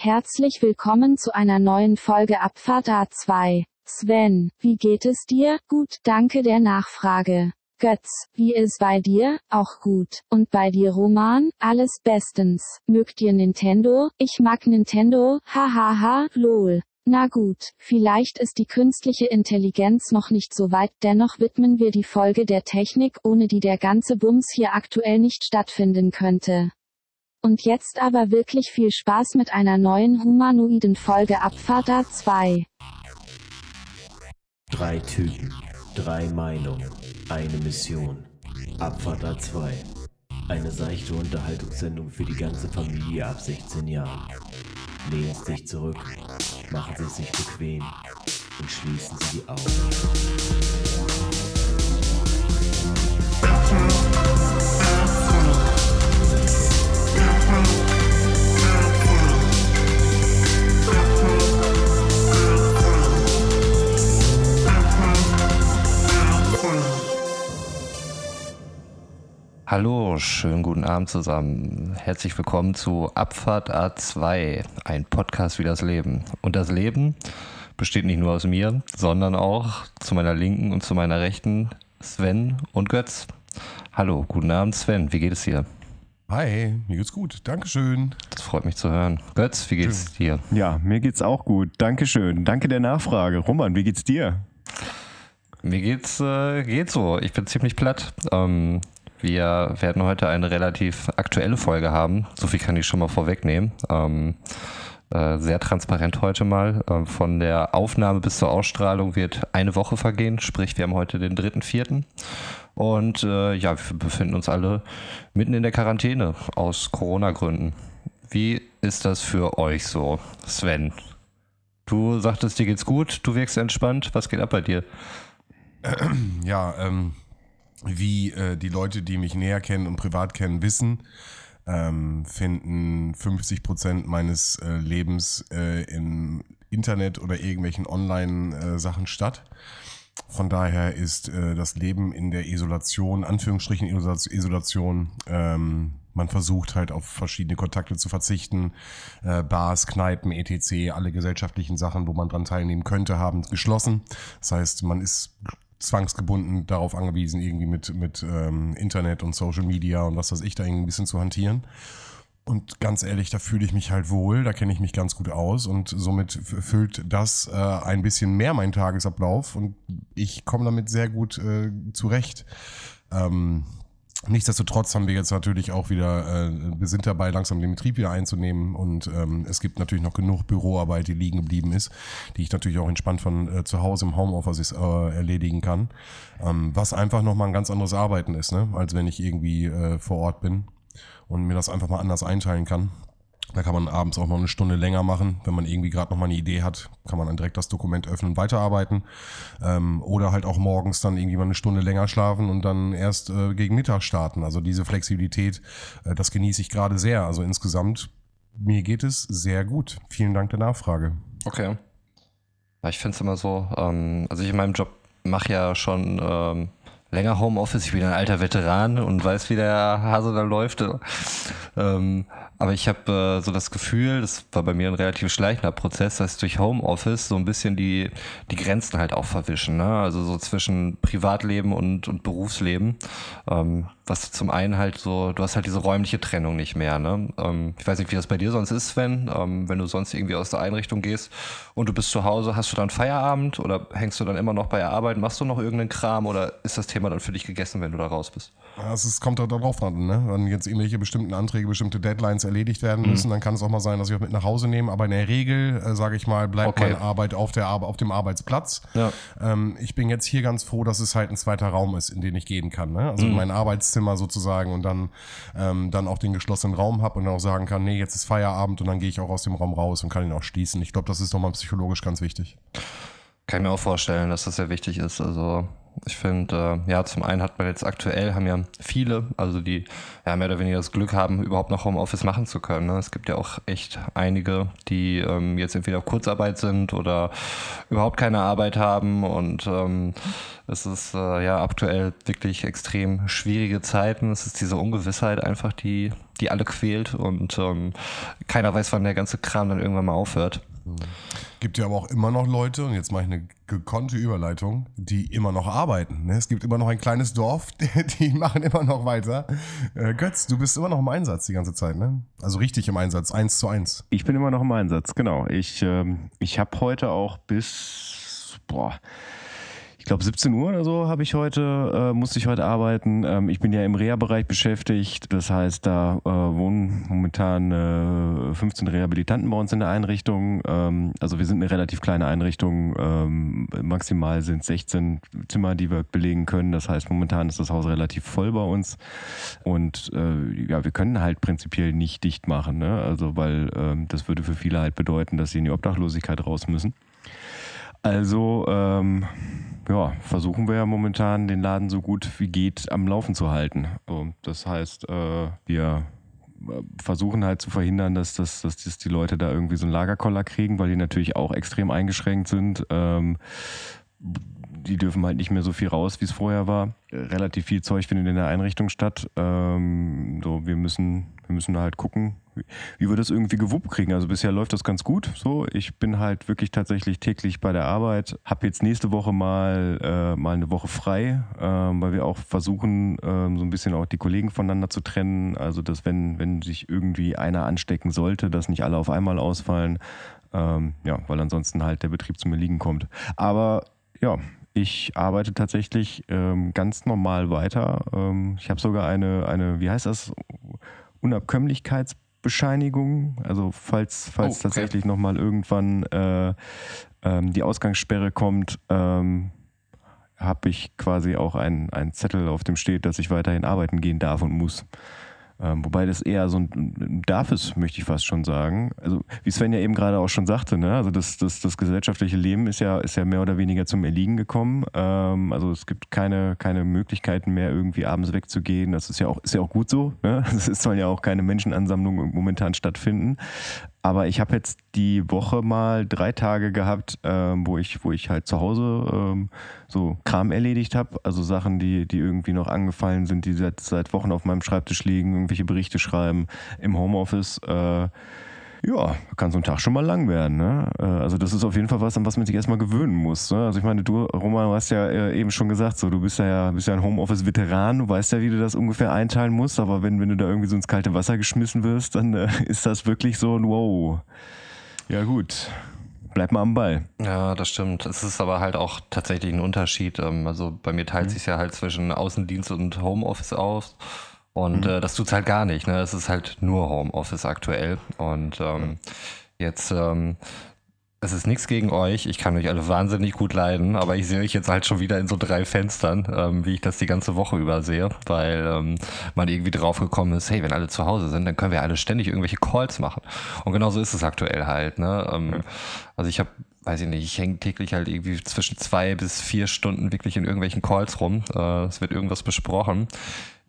Herzlich willkommen zu einer neuen Folge Abfahrt A2. Sven, wie geht es dir? Gut, danke der Nachfrage. Götz, wie ist bei dir? Auch gut. Und bei dir Roman? Alles bestens. Mögt ihr Nintendo? Ich mag Nintendo, hahaha, lol. Na gut, vielleicht ist die künstliche Intelligenz noch nicht so weit, dennoch widmen wir die Folge der Technik, ohne die der ganze Bums hier aktuell nicht stattfinden könnte. Und jetzt aber wirklich viel Spaß mit einer neuen humanoiden Folge Abfahrt A2. Drei Typen, drei Meinungen, eine Mission. Abfahrt A2. Eine seichte Unterhaltungssendung für die ganze Familie ab 16 Jahren. Lehnen Sie sich zurück, machen Sie es sich bequem und schließen Sie die Augen. Hallo, schönen guten Abend zusammen. Herzlich willkommen zu Abfahrt A2, ein Podcast wie das Leben. Und das Leben besteht nicht nur aus mir, sondern auch zu meiner Linken und zu meiner Rechten Sven und Götz. Hallo, guten Abend Sven, wie geht es dir? Hi, mir geht's gut. Dankeschön. Das freut mich zu hören. Götz, wie geht's dir? Ja, mir geht's auch gut. Dankeschön. Danke der Nachfrage. Roman, wie geht's dir? Mir geht's äh, geht so. Ich bin ziemlich platt. Ähm, wir werden heute eine relativ aktuelle Folge haben. So viel kann ich schon mal vorwegnehmen. Ähm, äh, sehr transparent heute mal. Ähm, von der Aufnahme bis zur Ausstrahlung wird eine Woche vergehen. Sprich, wir haben heute den dritten, vierten. Und äh, ja, wir befinden uns alle mitten in der Quarantäne aus Corona-Gründen. Wie ist das für euch so, Sven? Du sagtest, dir geht's gut, du wirkst entspannt. Was geht ab bei dir? Ja, ähm, wie äh, die Leute, die mich näher kennen und privat kennen, wissen, ähm, finden 50 Prozent meines äh, Lebens äh, im Internet oder irgendwelchen Online-Sachen statt. Von daher ist äh, das Leben in der Isolation, Anführungsstrichen Isola- Isolation, ähm, man versucht halt auf verschiedene Kontakte zu verzichten. Äh, Bars, Kneipen, etc., alle gesellschaftlichen Sachen, wo man dran teilnehmen könnte, haben geschlossen. Das heißt, man ist zwangsgebunden darauf angewiesen, irgendwie mit, mit ähm, Internet und Social Media und was weiß ich da irgendwie ein bisschen zu hantieren. Und ganz ehrlich, da fühle ich mich halt wohl, da kenne ich mich ganz gut aus und somit füllt das äh, ein bisschen mehr meinen Tagesablauf und ich komme damit sehr gut äh, zurecht. Ähm, Nichtsdestotrotz haben wir jetzt natürlich auch wieder, äh, wir sind dabei, langsam den Betrieb wieder einzunehmen und ähm, es gibt natürlich noch genug Büroarbeit, die liegen geblieben ist, die ich natürlich auch entspannt von äh, zu Hause im Homeoffice äh, erledigen kann, ähm, was einfach nochmal ein ganz anderes Arbeiten ist, ne? als wenn ich irgendwie äh, vor Ort bin und mir das einfach mal anders einteilen kann. Da kann man abends auch noch eine Stunde länger machen. Wenn man irgendwie gerade noch mal eine Idee hat, kann man dann direkt das Dokument öffnen und weiterarbeiten. Ähm, oder halt auch morgens dann irgendwie mal eine Stunde länger schlafen und dann erst äh, gegen Mittag starten. Also diese Flexibilität, äh, das genieße ich gerade sehr. Also insgesamt, mir geht es sehr gut. Vielen Dank der Nachfrage. Okay. Ja, ich finde es immer so, ähm, also ich in meinem Job mache ja schon ähm, länger Homeoffice, ich bin ein alter Veteran und weiß, wie der Hase da läuft. Ähm, aber ich habe äh, so das Gefühl, das war bei mir ein relativ schleichender Prozess, dass durch Homeoffice so ein bisschen die, die Grenzen halt auch verwischen. Ne? Also so zwischen Privatleben und, und Berufsleben. Ähm, was zum einen halt so, du hast halt diese räumliche Trennung nicht mehr. Ne? Ähm, ich weiß nicht, wie das bei dir sonst ist, Sven. Ähm, wenn du sonst irgendwie aus der Einrichtung gehst und du bist zu Hause, hast du dann Feierabend oder hängst du dann immer noch bei der Arbeit, machst du noch irgendeinen Kram oder ist das Thema dann für dich gegessen, wenn du da raus bist? Also es kommt halt darauf an, ne? Wenn jetzt irgendwelche bestimmten Anträge, bestimmte Deadlines erledigt werden müssen, dann kann es auch mal sein, dass ich auch mit nach Hause nehme. Aber in der Regel, äh, sage ich mal, bleibt Okay. meine Arbeit auf, der auf dem Arbeitsplatz. Ja. Ähm, ich bin jetzt hier ganz froh, dass es halt ein zweiter Raum ist, in den ich gehen kann. Ne? Also mein Arbeitszimmer sozusagen und dann, ähm, dann auch den geschlossenen Raum habe und dann auch sagen kann, nee, jetzt ist Feierabend und dann gehe ich auch aus dem Raum raus und kann ihn auch schließen. Ich glaube, das ist nochmal psychologisch ganz wichtig. Kann ich mir auch vorstellen, dass das sehr wichtig ist. Also Ich finde, äh, ja, zum einen hat man jetzt aktuell, haben ja viele, also die ja mehr oder weniger das Glück haben, überhaupt noch Homeoffice machen zu können. Ne? Es gibt ja auch echt einige, die ähm, jetzt entweder auf Kurzarbeit sind oder überhaupt keine Arbeit haben und ähm, es ist äh, ja aktuell wirklich extrem schwierige Zeiten. Es ist diese Ungewissheit einfach, die, die alle quält und ähm, keiner weiß, wann der ganze Kram dann irgendwann mal aufhört. Gibt ja aber auch immer noch Leute, und jetzt mache ich eine gekonnte Überleitung, die immer noch arbeiten. Ne? Es gibt immer noch ein kleines Dorf, die, machen immer noch weiter. Äh, Götz, du bist immer noch im Einsatz die ganze Zeit, ne? Also richtig im Einsatz, eins zu eins. Ich bin immer noch im Einsatz, genau. Ich, ähm, ich habe heute auch bis, boah, glaube 17 Uhr oder so habe ich heute, äh, musste ich heute arbeiten. Ähm, ich bin ja im Reha-Bereich beschäftigt. Das heißt, da äh, wohnen momentan äh, 15 Rehabilitanten bei uns in der Einrichtung. Ähm, also wir sind eine relativ kleine Einrichtung. Ähm, maximal sind 16 Zimmer, die wir belegen können. Das heißt, momentan ist das Haus relativ voll bei uns. Und äh, ja, wir können halt prinzipiell nicht dicht machen. Ne? Also weil ähm, das würde für viele halt bedeuten, dass sie in die Obdachlosigkeit raus müssen. Also ähm, ja, versuchen wir ja momentan den Laden so gut wie geht am Laufen zu halten. Das heißt, äh, wir äh, versuchen halt zu verhindern, dass, dass, dass die Leute da irgendwie so einen Lagerkoller kriegen, weil die natürlich auch extrem eingeschränkt sind. Ähm, die dürfen halt nicht mehr so viel raus, wie es vorher war. Relativ viel Zeug findet in der Einrichtung statt. Ähm, so, wir müssen, wir müssen halt gucken, wie wir das irgendwie gewuppt kriegen. Also bisher läuft das ganz gut. So, ich bin halt wirklich tatsächlich täglich bei der Arbeit. Hab jetzt nächste Woche mal äh, mal eine Woche frei, äh, weil wir auch versuchen, äh, so ein bisschen auch die Kollegen voneinander zu trennen. Also dass wenn wenn sich irgendwie einer anstecken sollte, dass nicht alle auf einmal ausfallen. Ähm, ja, weil ansonsten halt der Betrieb zu mir liegen kommt. Aber ja, ich arbeite tatsächlich ähm, ganz normal weiter. Ähm, ich habe sogar eine, eine, wie heißt das, Unabkömmlichkeitsbescheinigung. Also falls, falls oh, okay. tatsächlich nochmal irgendwann äh, ähm, die Ausgangssperre kommt, ähm, habe ich quasi auch einen Zettel, auf dem steht, dass ich weiterhin arbeiten gehen darf und muss. Ähm, wobei das eher so ein darf es, möchte ich fast schon sagen. Also wie Sven ja eben gerade auch schon sagte, ne? also das, das, das gesellschaftliche Leben ist ja, ist ja mehr oder weniger zum Erliegen gekommen. Ähm, also es gibt keine, keine Möglichkeiten mehr, irgendwie abends wegzugehen. Das ist ja auch, ist ja auch gut so. Ne? Es sollen ja auch keine Menschenansammlungen momentan stattfinden. Aber ich habe jetzt die Woche mal drei Tage gehabt, ähm, wo ich, wo ich halt zu Hause ähm, so Kram erledigt habe, also Sachen, die, die irgendwie noch angefallen sind, die seit, seit Wochen auf meinem Schreibtisch liegen, irgendwelche Berichte schreiben im Homeoffice. Äh, ja, kann so ein Tag schon mal lang werden. Ne? Äh, also das ist auf jeden Fall was, an was man sich erstmal gewöhnen muss. Ne? Also ich meine, du, Roman, hast ja äh, eben schon gesagt, so du bist ja, bist ja ein Homeoffice-Veteran, du weißt ja, wie du das ungefähr einteilen musst, aber wenn, wenn du da irgendwie so ins kalte Wasser geschmissen wirst, dann äh, ist das wirklich so ein Wow. Ja gut, bleib mal am Ball. Ja, das stimmt. Es ist aber halt auch tatsächlich ein Unterschied. Ähm, also bei mir teilt mhm. sich ja halt zwischen Außendienst und Homeoffice aus. Und mhm. äh, das tut's halt gar nicht. Ne? Es ist halt nur Homeoffice aktuell. Und ähm, jetzt, ähm, es ist nichts gegen euch. Ich kann euch alle wahnsinnig gut leiden, aber ich sehe euch jetzt halt schon wieder in so drei Fenstern, ähm, wie ich das die ganze Woche über sehe, weil ähm, man irgendwie drauf gekommen ist, hey, wenn alle zu Hause sind, dann können wir alle ständig irgendwelche Calls machen. Und genauso ist es aktuell halt. Ne? Ähm, also ich habe weiß ich nicht, ich hänge täglich halt irgendwie zwischen zwei bis vier Stunden wirklich in irgendwelchen Calls rum. Äh, es wird irgendwas besprochen.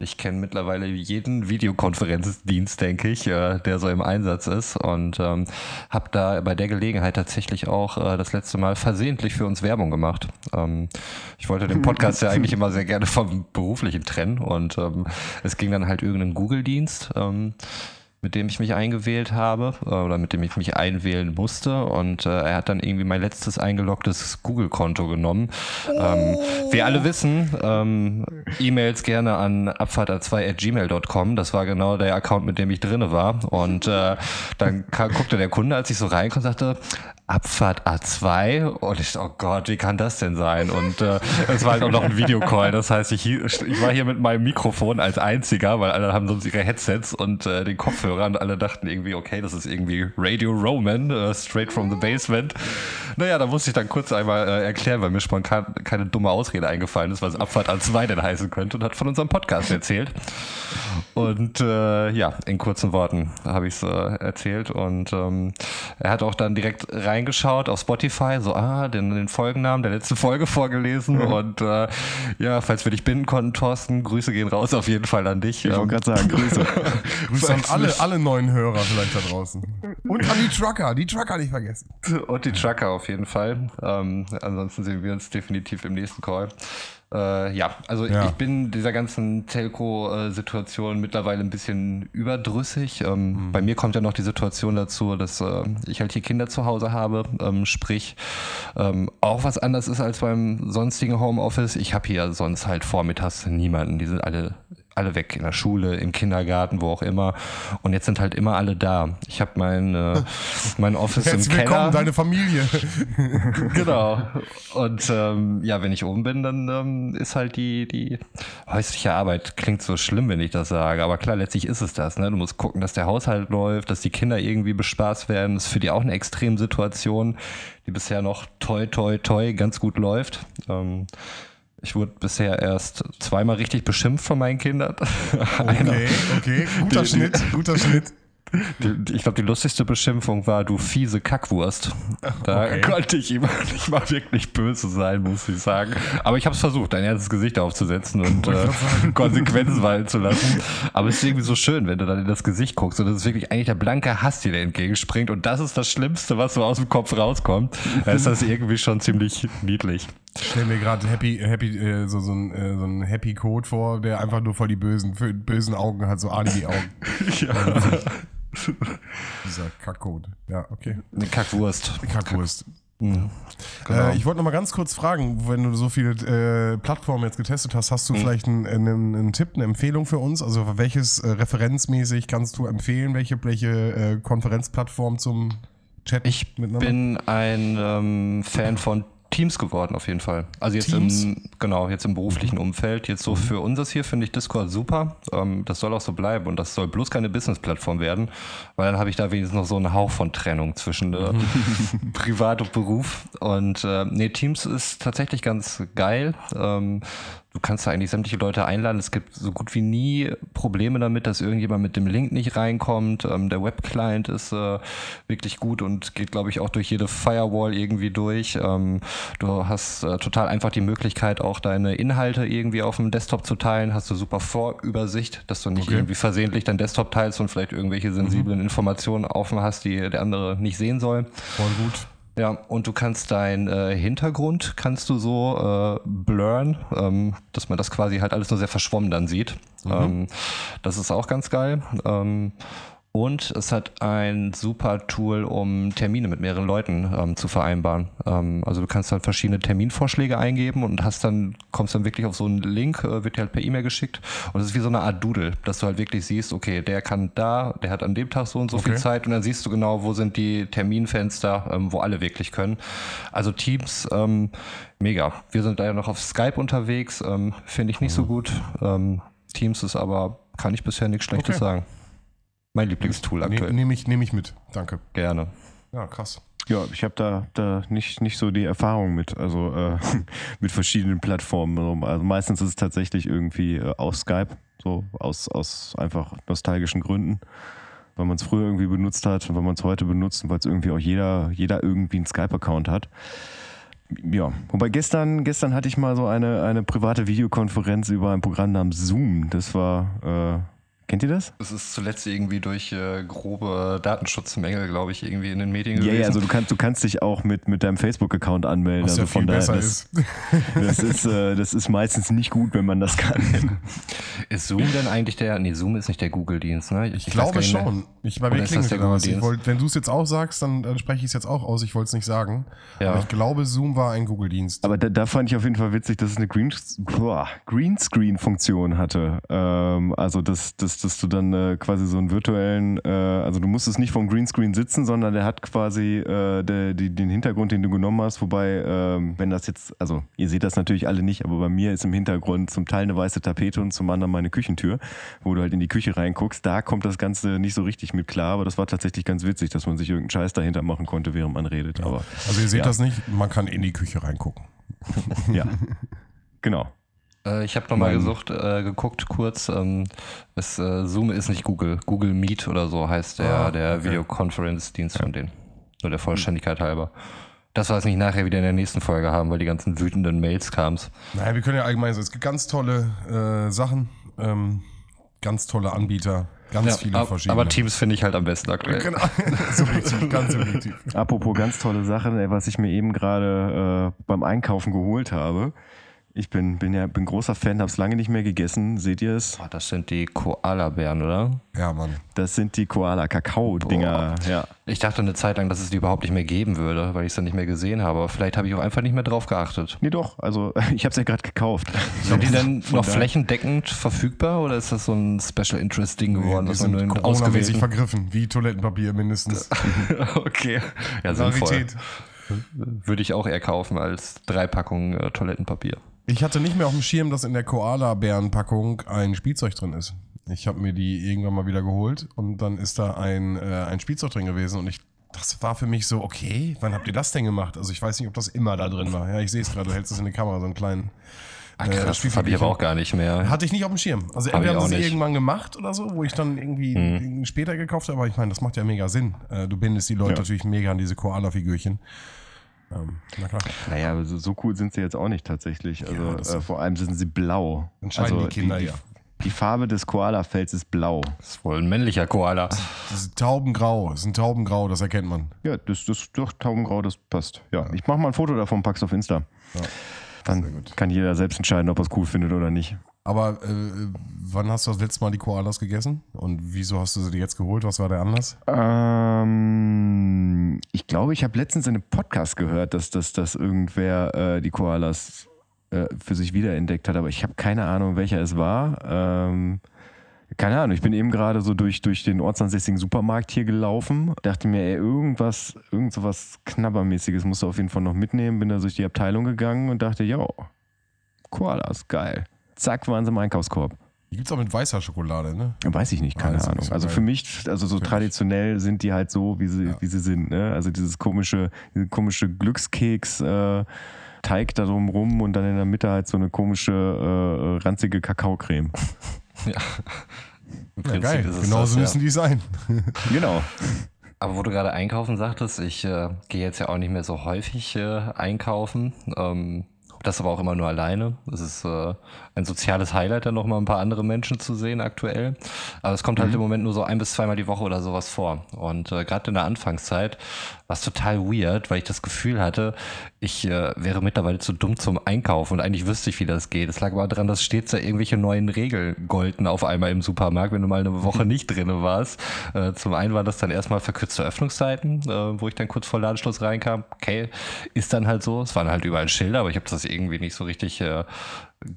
Ich kenne mittlerweile jeden Videokonferenzdienst, denke ich, äh, der so im Einsatz ist und ähm, habe da bei der Gelegenheit tatsächlich auch äh, das letzte Mal versehentlich für uns Werbung gemacht. Ähm, ich wollte den Podcast ja eigentlich immer sehr gerne vom beruflichen trennen und ähm, es ging dann halt irgendein Google-Dienst. Ähm, mit dem ich mich eingewählt habe äh, oder mit dem ich mich einwählen musste. Und äh, er hat dann irgendwie mein letztes eingeloggtes Google-Konto genommen. Ähm, wir alle wissen, ähm, E-Mails gerne an abfahrt2.gmail.com. Das war genau der Account, mit dem ich drinne war. Und äh, dann guckte der Kunde, als ich so reinkomme, und sagte, Abfahrt A2 und ich, oh Gott, wie kann das denn sein? Und äh, es war halt auch noch ein Videocall. Das heißt, ich, ich war hier mit meinem Mikrofon als einziger, weil alle haben sonst ihre Headsets und äh, den Kopfhörer und alle dachten irgendwie, okay, das ist irgendwie Radio Roman, uh, straight from the basement. Naja, da musste ich dann kurz einmal äh, erklären, weil mir spontan keine dumme Ausrede eingefallen ist, was Abfahrt A2 denn heißen könnte und hat von unserem Podcast erzählt. Und äh, ja, in kurzen Worten habe ich es äh, erzählt und ähm, er hat auch dann direkt rein reingeschaut auf Spotify, so, ah, den, den Folgennamen der letzten Folge vorgelesen mhm. und äh, ja, falls wir dich binden konnten, Thorsten, Grüße gehen raus auf jeden Fall an dich. Ich wollte ähm, gerade sagen, Grüße. Grüße an alle, alle neuen Hörer vielleicht da draußen. Und an die Trucker, die Trucker nicht vergessen. Und die Trucker auf jeden Fall. Ähm, ansonsten sehen wir uns definitiv im nächsten Call. Äh, ja, also ja. ich bin dieser ganzen Telco-Situation mittlerweile ein bisschen überdrüssig. Ähm, mhm. Bei mir kommt ja noch die Situation dazu, dass äh, ich halt hier Kinder zu Hause habe, ähm, sprich ähm, auch was anders ist als beim sonstigen Homeoffice. Ich habe hier sonst halt vormittags niemanden. Die sind alle alle weg, in der Schule, im Kindergarten, wo auch immer. Und jetzt sind halt immer alle da. Ich habe mein, äh, mein Office Herzlich im Keller. willkommen, deine Familie. genau. Und ähm, ja, wenn ich oben bin, dann ähm, ist halt die, die häusliche Arbeit, klingt so schlimm, wenn ich das sage. Aber klar, letztlich ist es das. Ne? Du musst gucken, dass der Haushalt läuft, dass die Kinder irgendwie bespaßt werden. Das ist für die auch eine Extremsituation, die bisher noch toi, toi, toi ganz gut läuft. Ähm, ich wurde bisher erst zweimal richtig beschimpft von meinen Kindern. Okay, okay, guter die, Schnitt, guter Schnitt. Die, ich glaube, die lustigste Beschimpfung war, du fiese Kackwurst. Da okay. konnte ich ihm nicht mal wirklich böse sein, muss ich sagen. Aber ich habe es versucht, ein ernstes Gesicht aufzusetzen und äh, Konsequenzen walten zu lassen. Aber es ist irgendwie so schön, wenn du dann in das Gesicht guckst und das ist wirklich eigentlich der blanke Hass, der dir entgegenspringt. Und das ist das Schlimmste, was so aus dem Kopf rauskommt. Da ist das irgendwie schon ziemlich niedlich. Ich stell mir gerade Happy, Happy, äh, so, so, ein, äh, so ein Happy Code vor, der einfach nur voll die bösen, bösen Augen hat, so Anime-Augen. ja. Dieser Kackcode. Ja, okay. Eine Kackwurst. Kackwurst. Mhm. Genau. Äh, ich wollte noch mal ganz kurz fragen, wenn du so viele äh, Plattformen jetzt getestet hast, hast du mhm. vielleicht einen, einen, einen, Tipp, eine Empfehlung für uns? Also welches äh, referenzmäßig kannst du empfehlen, welche, welche äh, Konferenzplattform zum Chat? Ich bin ein ähm, Fan von Teams geworden auf jeden Fall. Also jetzt Teams? im genau jetzt im beruflichen mhm. Umfeld. Jetzt so mhm. für uns hier finde ich Discord super. Ähm, das soll auch so bleiben und das soll bloß keine Business-Plattform werden, weil dann habe ich da wenigstens noch so einen Hauch von Trennung zwischen äh, Privat und Beruf. Und äh, nee, Teams ist tatsächlich ganz geil. Ähm, du kannst da eigentlich sämtliche Leute einladen. Es gibt so gut wie nie Probleme damit, dass irgendjemand mit dem Link nicht reinkommt. Ähm, der Web-Client ist äh, wirklich gut und geht, glaube ich, auch durch jede Firewall irgendwie durch. Ähm, du hast äh, total einfach die Möglichkeit, auch deine Inhalte irgendwie auf dem Desktop zu teilen. Hast du super Vorübersicht, dass du nicht okay. irgendwie versehentlich dein Desktop teilst und vielleicht irgendwelche sensiblen mhm. Informationen offen hast, die der andere nicht sehen soll. Voll gut. Ja, und du kannst deinen äh, Hintergrund kannst du so äh, blurren, ähm, dass man das quasi halt alles nur sehr verschwommen dann sieht. Mhm. Ähm, das ist auch ganz geil. Ähm, und es hat ein super Tool, um Termine mit mehreren Leuten ähm, zu vereinbaren. Ähm, also du kannst halt verschiedene Terminvorschläge eingeben und hast dann, kommst dann wirklich auf so einen Link, äh, wird dir halt per E-Mail geschickt. Und es ist wie so eine Art Doodle, dass du halt wirklich siehst, okay, der kann da, der hat an dem Tag so und so okay. viel Zeit und dann siehst du genau, wo sind die Terminfenster, ähm, wo alle wirklich können. Also Teams, ähm, mega. Wir sind da ja noch auf Skype unterwegs, ähm, finde ich nicht so gut. Ähm, Teams ist aber, kann ich bisher nichts Schlechtes okay. sagen. Mein Lieblingstool aktuell. Nehme ich, nehm ich mit. Danke. Gerne. Ja, krass. Ja, ich habe da, da nicht, nicht so die Erfahrung mit, also äh, mit verschiedenen Plattformen. Also meistens ist es tatsächlich irgendwie äh, aus Skype, so aus, aus einfach nostalgischen Gründen, weil man es früher irgendwie benutzt hat und weil man es heute benutzt und weil es irgendwie auch jeder, jeder irgendwie einen Skype-Account hat. Ja, wobei gestern, gestern hatte ich mal so eine, eine private Videokonferenz über ein Programm namens Zoom. Das war äh, Kennt ihr das? Es ist zuletzt irgendwie durch äh, grobe Datenschutzmängel, glaube ich, irgendwie in den Medien ja, gewesen. Ja, also du kannst, du kannst dich auch mit, mit deinem Facebook-Account anmelden. Was also ja von daher, das, ist. das, ist, äh, das ist meistens nicht gut, wenn man das kann. Ist Zoom denn eigentlich der, nee, Zoom ist nicht der Google-Dienst, ne? Ich, ich glaube schon. Ich, bei mir klingelt da was. Wollt, wenn du es jetzt auch sagst, dann, dann spreche ich es jetzt auch aus. Ich wollte es nicht sagen. Ja. Aber ich glaube, Zoom war ein Google-Dienst. Aber da, da, fand ich auf jeden Fall witzig, dass es eine Green, Greenscreen-Funktion hatte. Ähm, also, dass, dass, dass du dann äh, quasi so einen virtuellen, äh, also du musstest nicht vom Greenscreen sitzen, sondern der hat quasi äh, der, die, den Hintergrund, den du genommen hast. Wobei, ähm, wenn das jetzt, also ihr seht das natürlich alle nicht, aber bei mir ist im Hintergrund zum Teil eine weiße Tapete und zum anderen meine Küchentür, wo du halt in die Küche reinguckst. Da kommt das Ganze nicht so richtig mit klar, aber das war tatsächlich ganz witzig, dass man sich irgendeinen Scheiß dahinter machen konnte, während man redet. Aber, also ihr seht ja. das nicht, man kann in die Küche reingucken. ja, genau. Äh, ich habe nochmal gesucht, äh, geguckt kurz. Ähm, es, äh, Zoom ist nicht Google. Google Meet oder so heißt der, ah, der okay. Videokonferenzdienst von denen. Nur der Vollständigkeit halber. Das, wir nicht nachher wieder in der nächsten Folge haben, weil die ganzen wütenden Mails kamen. Naja, wir können ja allgemein sagen, es gibt ganz tolle äh, Sachen, ähm, ganz tolle Anbieter, ganz viele ab- verschiedene. aber Teams finde ich halt am besten aktuell. Genau, subjektiv, ganz subjektiv. Apropos ganz tolle Sachen, ey, was ich mir eben gerade äh, beim Einkaufen geholt habe. Ich bin, bin ja bin großer Fan, habe es lange nicht mehr gegessen. Seht ihr es? Boah, das sind die Koala-Bären, oder? Ja, Mann. Das sind die Koala-Kakao-Dinger. Ja. Ich dachte eine Zeit lang, dass es die überhaupt nicht mehr geben würde, weil ich es dann nicht mehr gesehen habe. Aber vielleicht habe ich auch einfach nicht mehr drauf geachtet. Nee, doch. Also, ich habe es ja gerade gekauft. Sind die denn noch daher- flächendeckend verfügbar oder ist das so ein Special Interest Ding geworden, die was man sind nur vergriffen, wie Toilettenpapier mindestens. okay. Ja, sinnvoll. Rarität. Würde ich auch eher kaufen als drei Packungen äh, Toilettenpapier. Ich hatte nicht mehr auf dem Schirm, dass in der Koala-Bären-Packung ein Spielzeug drin ist. Ich habe mir die irgendwann mal wieder geholt und dann ist da ein, äh, ein Spielzeug drin gewesen und ich, das war für mich so, okay, wann habt ihr das denn gemacht? Also ich weiß nicht, ob das immer da drin war. Ja, ich sehe es gerade, du hältst es in die Kamera, so einen kleinen. Ach, Äh, krass, das habe ich aber auch gar nicht mehr. Hatte ich nicht auf dem Schirm. Also entweder haben sie es irgendwann gemacht oder so, wo ich dann irgendwie irgendwie später gekauft habe, aber ich meine, das macht ja mega Sinn. Äh, Du bindest die Leute Ja. natürlich mega an diese Koala-Figürchen. Ähm, na klar. Naja, aber so, so cool sind sie jetzt auch nicht tatsächlich. Also, das- äh, vor allem sind sie blau. Entscheiden also, die Kinder, die, ja. Die Farbe des Koala-Fells ist blau. Das ist wohl ein männlicher Koala. Das ist Taubengrau, das ist ein Taubengrau, das erkennt man. Ja, das, das doch Taubengrau, das passt. Ja, ich mache mal ein Foto davon, pack's auf Insta. sehr Dann kann jeder selbst entscheiden, ob er es cool findet oder nicht. Aber äh, wann hast du das letzte Mal die Koalas gegessen? Und wieso hast du sie jetzt geholt? Was war der Anlass? Ähm, ich glaube, ich habe letztens in einem Podcast gehört, dass, dass, dass irgendwer äh, die Koalas äh, für sich wiederentdeckt hat, aber ich habe keine Ahnung, welcher es war. Ähm, keine Ahnung, ich bin eben gerade so durch, durch den ortsansässigen Supermarkt hier gelaufen, dachte mir, ey, irgendwas, irgend so was Knabbermäßiges musst du auf jeden Fall noch mitnehmen, bin da durch die Abteilung gegangen und dachte, ja, Koalas, geil. Zack, waren sie im Einkaufskorb. Die gibt es auch mit weißer Schokolade, ne? Weiß ich nicht, Ah, keine das ist Ahnung. so also für mich, also so traditionell sind die halt so, wie sie, Ja. wie sie sind. Ne? Also dieses komische, diese komische Glückskeks, äh, Teig da drum rum und dann in der Mitte halt so eine komische, äh, ranzige Kakaocreme. Ja. Ja, geil. Genauso das, ja. müssen die sein. genau. Aber wo du gerade einkaufen sagtest, ich äh, gehe jetzt ja auch nicht mehr so häufig äh, einkaufen. Ähm, das aber auch immer nur alleine. Es ist äh, ein soziales Highlight, dann nochmal ein paar andere Menschen zu sehen aktuell. Aber es kommt halt im Moment nur so ein bis zweimal die Woche oder sowas vor. Und äh, gerade in der Anfangszeit war es total weird, weil ich das Gefühl hatte, ich äh, wäre mittlerweile zu dumm zum Einkaufen und eigentlich wüsste ich, wie das geht. Es lag aber daran, dass stets da irgendwelche neuen Regeln golden auf einmal im Supermarkt, wenn du mal eine Woche nicht drinne warst. Äh, zum einen war das dann erstmal verkürzte Öffnungszeiten, äh, wo ich dann kurz vor Ladenschluss reinkam. Okay, ist dann halt so. Es waren halt überall Schilder, aber ich habe das irgendwie nicht so richtig äh,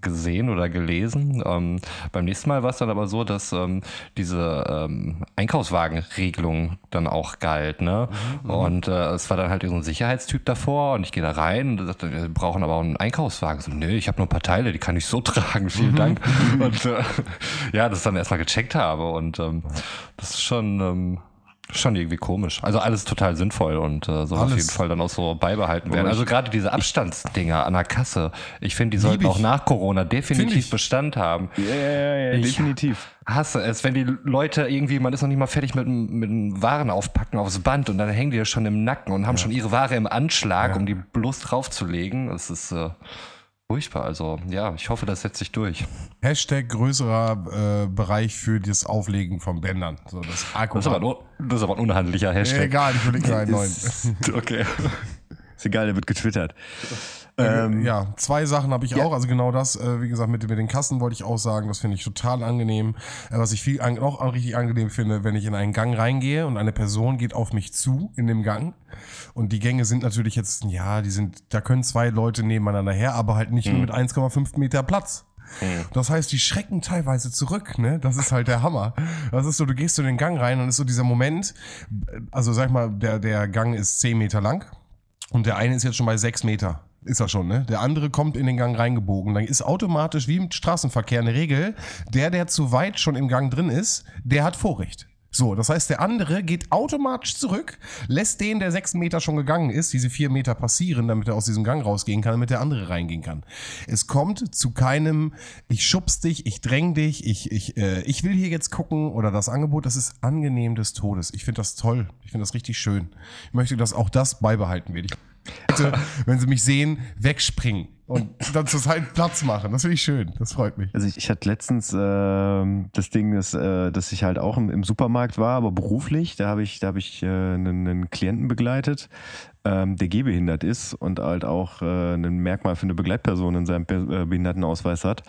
gesehen oder gelesen. Ähm, beim nächsten Mal war es dann aber so, dass ähm, diese ähm, Einkaufswagenregelung dann auch galt. Ne? Und äh, es war dann halt so ein Sicherheitstyp davor und ich gehe da rein und sagte, wir brauchen aber auch einen Einkaufswagen. So, nö, ich habe nur ein paar Teile, die kann ich so tragen, vielen Dank. Und äh, ja, das dann erstmal gecheckt habe und ähm, das ist schon... Schon irgendwie komisch. Also alles total sinnvoll und äh, soll auf jeden Fall dann auch so beibehalten werden. Also gerade diese Abstandsdinger an der Kasse, ich finde, die sollten ich. auch nach Corona definitiv Bestand haben. Ja, ja, ja, ja definitiv. Hasse es, wenn die Leute irgendwie, man ist noch nicht mal fertig mit, dem- mit dem Waren aufpacken aufs Band und dann hängen die ja schon im Nacken und haben schon ihre Ware im Anschlag, Ja. um die bloß draufzulegen. Das ist äh, furchtbar. Also ja, ich hoffe, das setzt sich durch. Hashtag größerer äh, Bereich für das Auflegen von Bändern. So, das. Das ist aber, ein- das ist aber ein unhandlicher Hashtag. Egal, ich will nicht neuen. Okay. Ist egal, der wird getwittert. Ähm, ja, zwei Sachen habe ich auch. Also genau das, äh, wie gesagt, mit, mit den Kassen wollte ich auch sagen, das finde ich total angenehm. Äh, was ich viel an, auch richtig angenehm finde, wenn ich in einen Gang reingehe und eine Person geht auf mich zu in dem Gang. Und die Gänge sind natürlich jetzt, ja, die sind, da können zwei Leute nebeneinander her, aber halt nicht nur mit 1,5 Meter Platz. Das heißt, die schrecken teilweise zurück, ne? Das ist halt der Hammer. Das ist so, du gehst so in den Gang rein und ist so dieser Moment, also sag mal, der, der Gang ist 10 Meter lang und der eine ist jetzt schon bei 6 Meter. Ist er schon, ne? Der andere kommt in den Gang reingebogen. Dann ist automatisch wie im Straßenverkehr eine Regel, der, der zu weit schon im Gang drin ist, der hat Vorrecht. So, das heißt, der andere geht automatisch zurück, lässt den, der sechs Meter schon gegangen ist, diese vier Meter passieren, damit er aus diesem Gang rausgehen kann, damit der andere reingehen kann. Es kommt zu keinem, ich schubs dich, ich dräng dich, ich, ich, äh, ich will hier jetzt gucken oder das Angebot, das ist angenehm des Todes. Ich finde das toll. Ich finde das richtig schön. Ich möchte, dass auch das beibehalten wird. Ich bitte, wenn sie mich sehen, wegspringen und dann zur Zeit Platz machen. Das finde ich schön. Das freut mich. Also ich, ich hatte letztens äh, das Ding, dass, äh, dass ich halt auch im, im Supermarkt war, aber beruflich. Da habe ich, da habe ich äh, einen, einen Klienten begleitet, ähm, der gehbehindert ist und halt auch äh, ein Merkmal für eine Begleitperson in seinem äh, Behindertenausweis hat.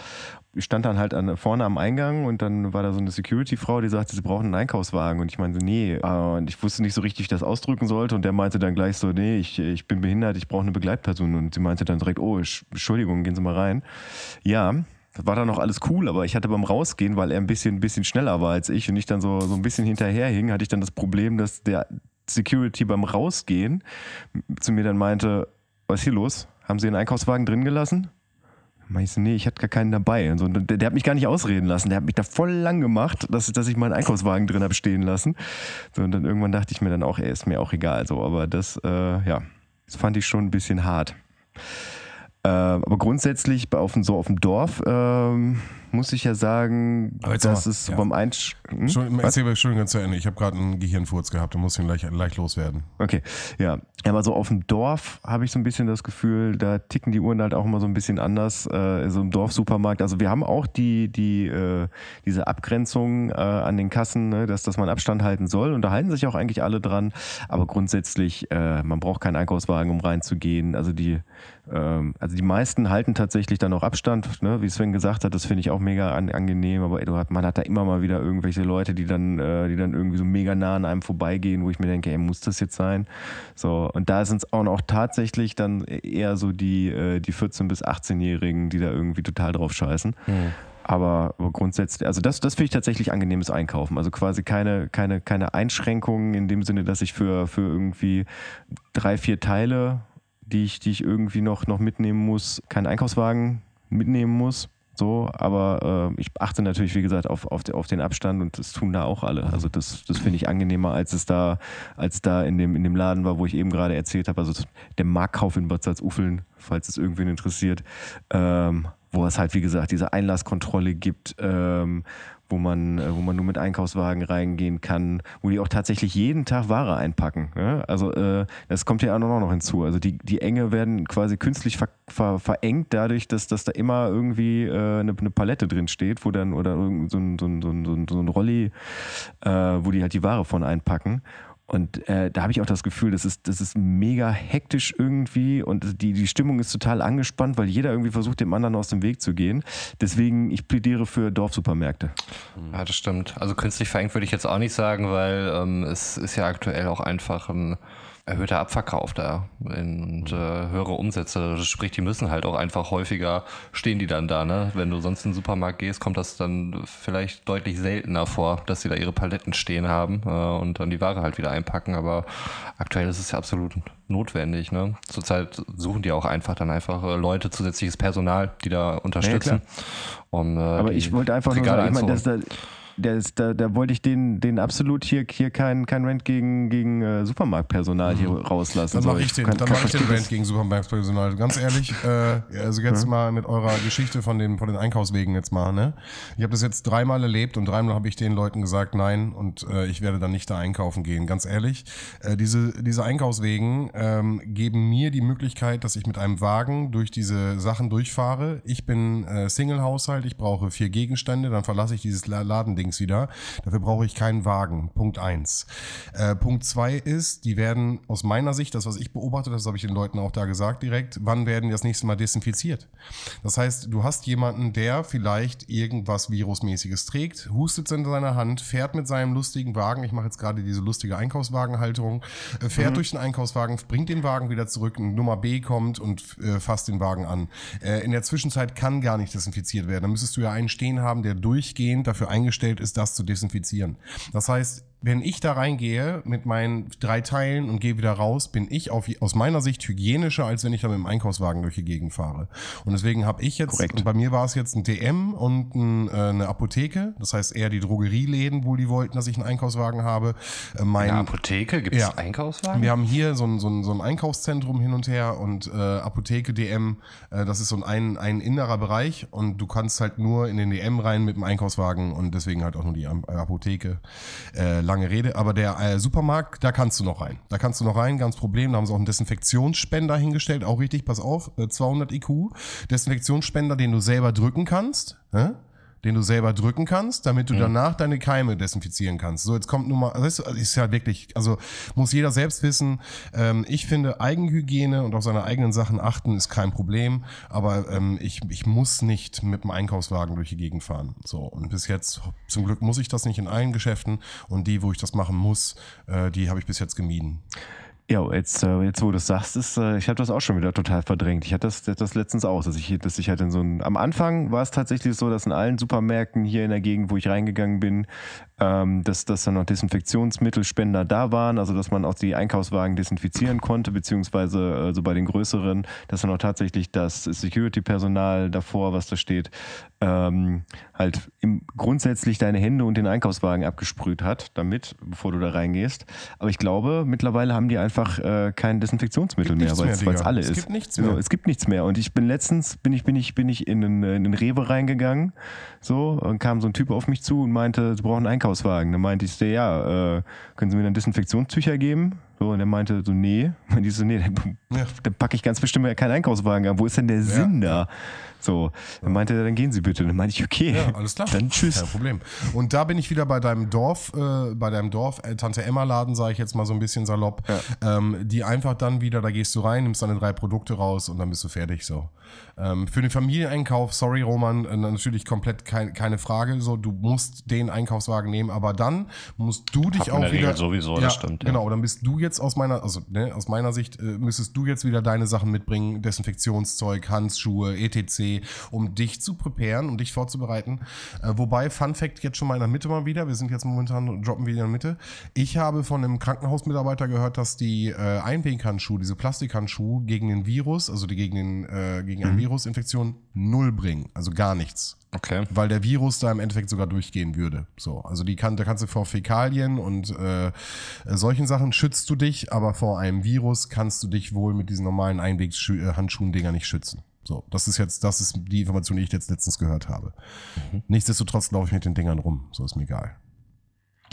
Ich stand dann halt an, vorne am Eingang und dann war da so eine Security-Frau, die sagte, sie brauchen einen Einkaufswagen. Und ich meinte, nee. Äh, Und ich wusste nicht so richtig, wie ich das ausdrücken sollte. Und der meinte dann gleich so, nee, ich, ich bin behindert, ich brauche eine Begleitperson. Und sie meinte dann direkt, oh, Entsch- Entschuldigung, gehen Sie mal rein. Ja, war dann noch alles cool, aber ich hatte beim Rausgehen, weil er ein bisschen, ein bisschen schneller war als ich und ich dann so, so ein bisschen hinterherhing, hatte ich dann das Problem, dass der Security beim Rausgehen zu mir dann meinte, was ist hier los? Haben Sie den Einkaufswagen drin gelassen? Ich so, nee, ich hatte gar keinen dabei. Und so, der, der hat mich gar nicht ausreden lassen. Der hat mich da voll lang gemacht, dass, dass ich meinen Einkaufswagen drin habe stehen lassen. So, und dann irgendwann dachte ich mir dann auch, ey, ist mir auch egal. So, aber das, äh, ja, das fand ich schon ein bisschen hart. Äh, aber grundsätzlich bei- auf so auf dem Dorf ähm, muss ich ja sagen, dass mal, es ja. beim Einsch... Hm? Entschuldigung, erzähl Entschuldigung zu Ende. Ich habe gerade einen Gehirnfurz gehabt, da muss ich ihn gleich, gleich loswerden. Okay, ja. Aber so auf dem Dorf habe ich so ein bisschen das Gefühl, da ticken die Uhren halt auch immer so ein bisschen anders. Äh, so im Dorfsupermarkt. Also wir haben auch die, die, äh, diese Abgrenzung äh, an den Kassen, ne, dass, dass man Abstand halten soll. Und da halten sich auch eigentlich alle dran. Aber grundsätzlich, äh, man braucht keinen Einkaufswagen, um reinzugehen. Also die, also die meisten halten tatsächlich dann auch Abstand, ne? wie Sven gesagt hat, das finde ich auch mega an, angenehm, aber hat, man hat da immer mal wieder irgendwelche Leute, die dann, äh, die dann irgendwie so mega nah an einem vorbeigehen, wo ich mir denke, ey, muss das jetzt sein? So, und da sind es auch noch tatsächlich dann eher so die, äh, die 14- bis 18-Jährigen, die da irgendwie total drauf scheißen. Aber aber grundsätzlich, also das, das finde ich tatsächlich angenehmes Einkaufen. Also quasi keine, keine, keine Einschränkungen in dem Sinne, dass ich für, für irgendwie drei, vier Teile, die ich, die ich irgendwie noch, noch mitnehmen muss, keinen Einkaufswagen mitnehmen muss. So, aber äh, ich achte natürlich, wie gesagt, auf, auf, auf den Abstand und das tun da auch alle. Also das, das finde ich angenehmer, als es da, als da in dem, in dem Laden war, wo ich eben gerade erzählt habe. Also der Marktkauf in Bad Salzuffeln, falls es irgendwen interessiert, ähm, wo es halt, wie gesagt, diese Einlasskontrolle gibt, ähm, wo man, äh, wo man nur mit Einkaufswagen reingehen kann, wo die auch tatsächlich jeden Tag Ware einpacken. Ne? Also äh, das kommt ja auch noch hinzu. Also die, die Enge werden quasi künstlich ver, ver, verengt dadurch, dass, dass da immer irgendwie äh, eine, eine Palette drin steht, wo dann oder irgend so ein, so ein, so ein, so ein, Rolli, äh, wo die halt die Ware von einpacken. Und äh, da habe ich auch das Gefühl, das ist, das ist mega hektisch irgendwie und die, die Stimmung ist total angespannt, weil jeder irgendwie versucht, dem anderen aus dem Weg zu gehen. Deswegen, ich plädiere für Dorfsupermärkte. Ja, das stimmt. Also künstlich verengt würde ich jetzt auch nicht sagen, weil ähm, es ist ja aktuell auch einfach ein erhöhter Abverkauf da und äh, höhere Umsätze. Sprich, die müssen halt auch einfach häufiger stehen die dann da. Ne? Wenn du sonst in den Supermarkt gehst, kommt das dann vielleicht deutlich seltener vor, dass sie da ihre Paletten stehen haben äh, und dann die Ware halt wieder einpacken. Aber aktuell ist es ja absolut notwendig. Ne? Zurzeit suchen die auch einfach dann einfach äh, Leute, zusätzliches Personal, die da unterstützen. um, äh, Aber ich wollte einfach nur Regale sagen, ich meine, das, einzuräumen. da, ist, da, da wollte ich den, den absolut hier, hier kein, kein Rent gegen, gegen äh, Supermarktpersonal hier rauslassen. Dann mache ich den, kann- dann kann mach ich den Rant gegen Supermarktpersonal. Ganz ehrlich, äh, also jetzt mal mit eurer Geschichte von den, von den Einkaufswegen jetzt mal. Ne? Ich habe das jetzt dreimal erlebt und dreimal habe ich den Leuten gesagt, nein, und äh, ich werde dann nicht da einkaufen gehen. Ganz ehrlich, äh, diese, diese Einkaufswegen ähm, geben mir die Möglichkeit, dass ich mit einem Wagen durch diese Sachen durchfahre. Ich bin äh, Single-Haushalt, ich brauche vier Gegenstände, dann verlasse ich dieses La- Ladendings wieder. Dafür brauche ich keinen Wagen. Punkt eins. Äh, Punkt zwei ist, die werden aus meiner Sicht, das was ich beobachte, das habe ich den Leuten auch da gesagt direkt, wann werden die das nächste Mal desinfiziert? Das heißt, du hast jemanden, der vielleicht irgendwas Virusmäßiges trägt, hustet in seiner Hand, fährt mit seinem lustigen Wagen, ich mache jetzt gerade diese lustige Einkaufswagenhalterung, äh, fährt durch den Einkaufswagen, bringt den Wagen wieder zurück, Nummer B kommt und äh, fasst den Wagen an. Äh, in der Zwischenzeit kann gar nicht desinfiziert werden. Da müsstest du ja einen stehen haben, der durchgehend dafür eingestellt ist, das zu desinfizieren. Das heißt, wenn ich da reingehe mit meinen drei Teilen und gehe wieder raus, bin ich auf, aus meiner Sicht hygienischer, als wenn ich da mit dem Einkaufswagen durch die Gegend fahre. Und deswegen habe ich jetzt, Korrekt. und bei mir war es jetzt ein DM und ein, äh, eine Apotheke, das heißt eher die Drogerieläden, wo die wollten, dass ich einen Einkaufswagen habe. Äh, mein, In der Apotheke gibt es Ja. Einkaufswagen? wir haben hier so ein, so ein, so ein Einkaufszentrum hin und her und äh, Apotheke DM, äh, das ist so ein, ein innerer Bereich und du kannst halt nur in den DM rein mit dem Einkaufswagen und deswegen halt auch nur die Apotheke. Äh, lange Rede, aber der äh, Supermarkt, da kannst du noch rein. Da kannst du noch rein, ganz Problem. Da haben sie auch einen Desinfektionsspender hingestellt, auch richtig, pass auf, äh, 200 IQ. Desinfektionsspender, den du selber drücken kannst. Hä? Den du selber drücken kannst, damit du danach deine Keime desinfizieren kannst. So, jetzt kommt nur mal, das ist- ist ja wirklich, also muss jeder selbst wissen. Ähm, ich finde, Eigenhygiene und auf seine eigenen Sachen achten ist kein Problem, aber ähm, ich, ich muss nicht mit dem Einkaufswagen durch die Gegend fahren. So, und bis jetzt, zum Glück muss ich das nicht in allen Geschäften und die, wo ich das machen muss, äh, die habe ich bis jetzt gemieden. Ja, jetzt, äh, jetzt wo du das sagst, ist, äh, ich habe das auch schon wieder total verdrängt. Ich hatte das, das letztens auch, dass ich, dass ich halt in so ein, am Anfang war es tatsächlich so, dass in allen Supermärkten hier in der Gegend, wo ich reingegangen bin, ähm, dass, dass dann noch Desinfektionsmittelspender da waren, also dass man auch die Einkaufswagen desinfizieren konnte, beziehungsweise äh, so bei den größeren, dass dann auch tatsächlich das Security-Personal davor, was da steht, ähm, halt im, grundsätzlich deine Hände und den Einkaufswagen abgesprüht hat, damit, bevor du da reingehst. Aber ich glaube, mittlerweile haben die einfach äh, kein Desinfektionsmittel mehr, weil es es alle Es ist. gibt nichts So, mehr. es gibt nichts mehr. Und ich bin letztens, bin ich, bin ich, bin ich in einen, in einen Rewe reingegangen, so, und kam so ein Typ auf mich zu und meinte, sie brauchen einen Einkaufswagen. Dann meinte ich, so, ja, äh, können Sie mir dann Desinfektionstücher geben? So, und er meinte so, nee. Und ich so, nee, dann, Ja. dann packe ich ganz bestimmt keinen Einkaufswagen an. Wo ist denn der Sinn da? So, dann meinte er, dann gehen Sie bitte. Dann meinte ich, okay, Ja, alles klar. dann tschüss. Kein Problem. Und da bin ich wieder bei deinem Dorf, äh, bei deinem Dorf, äh, Tante Emma Laden, sage ich jetzt mal so ein bisschen salopp, ähm, die einfach dann wieder, da gehst du rein, nimmst deine drei Produkte raus und dann bist du fertig so. Ähm, für den Familieneinkauf, sorry Roman, äh, natürlich komplett kein, keine Frage, so du musst den Einkaufswagen nehmen, aber dann musst du dich man auch in der wieder Regel sowieso, das stimmt, ja. Genau, dann bist du jetzt aus meiner, also ne, aus meiner Sicht äh, müsstest du jetzt wieder deine Sachen mitbringen, Desinfektionszeug, Handschuhe, etc., um dich zu preparen, um dich vorzubereiten. Äh, wobei, Fun Fact jetzt schon mal in der Mitte mal wieder, wir sind jetzt momentan, droppen wieder in der Mitte. Ich habe von einem Krankenhausmitarbeiter gehört, dass die äh, Einweghandschuhe, diese Plastikhandschuhe gegen den Virus, also die gegen, den, äh, gegen eine Virusinfektion, null bringen. Also gar nichts Okay. weil der Virus da im Endeffekt sogar durchgehen würde. So, also die kann, da kannst du vor Fäkalien und äh, äh, solchen Sachen schützt du dich, aber vor einem Virus kannst du dich wohl mit diesen normalen Einwegshandschuhen-Dinger nicht schützen. So, das ist jetzt, das ist die Information, die ich jetzt letztens gehört habe. Nichtsdestotrotz laufe ich mit den Dingern rum, so ist mir egal.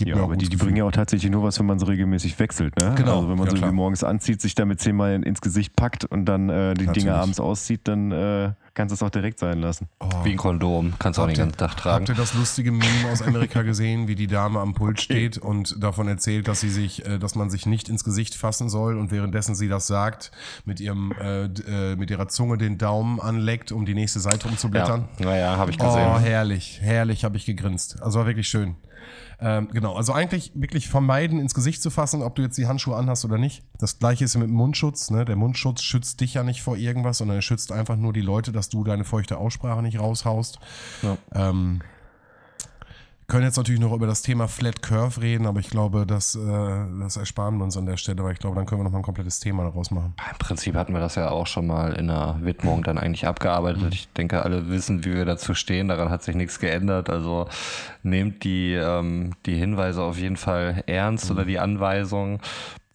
Gibt Ja, aber die, die bringen ja auch tatsächlich nur was, wenn man so regelmäßig wechselt, ne? Genau, Also wenn man ja, so morgens anzieht, sich damit zehnmal ins Gesicht packt und dann äh, die Natürlich. Dinge abends auszieht, dann äh, kannst du es auch direkt sein lassen. Wie ein Kondom. Kannst du auch den ganzen Tag tragen. Habt ihr das lustige Meme aus Amerika gesehen, wie die Dame am Pult steht und davon erzählt, dass sie sich, äh, dass man sich nicht ins Gesicht fassen soll und währenddessen sie das sagt, mit ihrem, äh, äh, mit ihrer Zunge den Daumen anleckt, um die nächste Seite umzublättern? Ja, naja, habe ich Oh, gesehen. herrlich, herrlich, habe ich gegrinst. Also war wirklich schön. Ähm, genau, also eigentlich wirklich vermeiden, ins Gesicht zu fassen, ob du jetzt die Handschuhe anhast oder nicht. Das gleiche ist mit dem Mundschutz. Ne? Der Mundschutz schützt dich ja nicht vor irgendwas, sondern er schützt einfach nur die Leute, dass du deine feuchte Aussprache nicht raushaust. Ja. Ähm, können jetzt natürlich noch über das Thema Flat Curve reden, aber ich glaube, das, äh, das ersparen wir uns an der Stelle, weil ich glaube, dann können wir noch mal ein komplettes Thema daraus machen. Im Prinzip hatten wir das ja auch schon mal in der Widmung dann eigentlich abgearbeitet. Ich denke, alle wissen, wie wir dazu stehen. Daran hat sich nichts geändert. Also nehmt die, ähm, die Hinweise auf jeden Fall ernst oder die Anweisungen.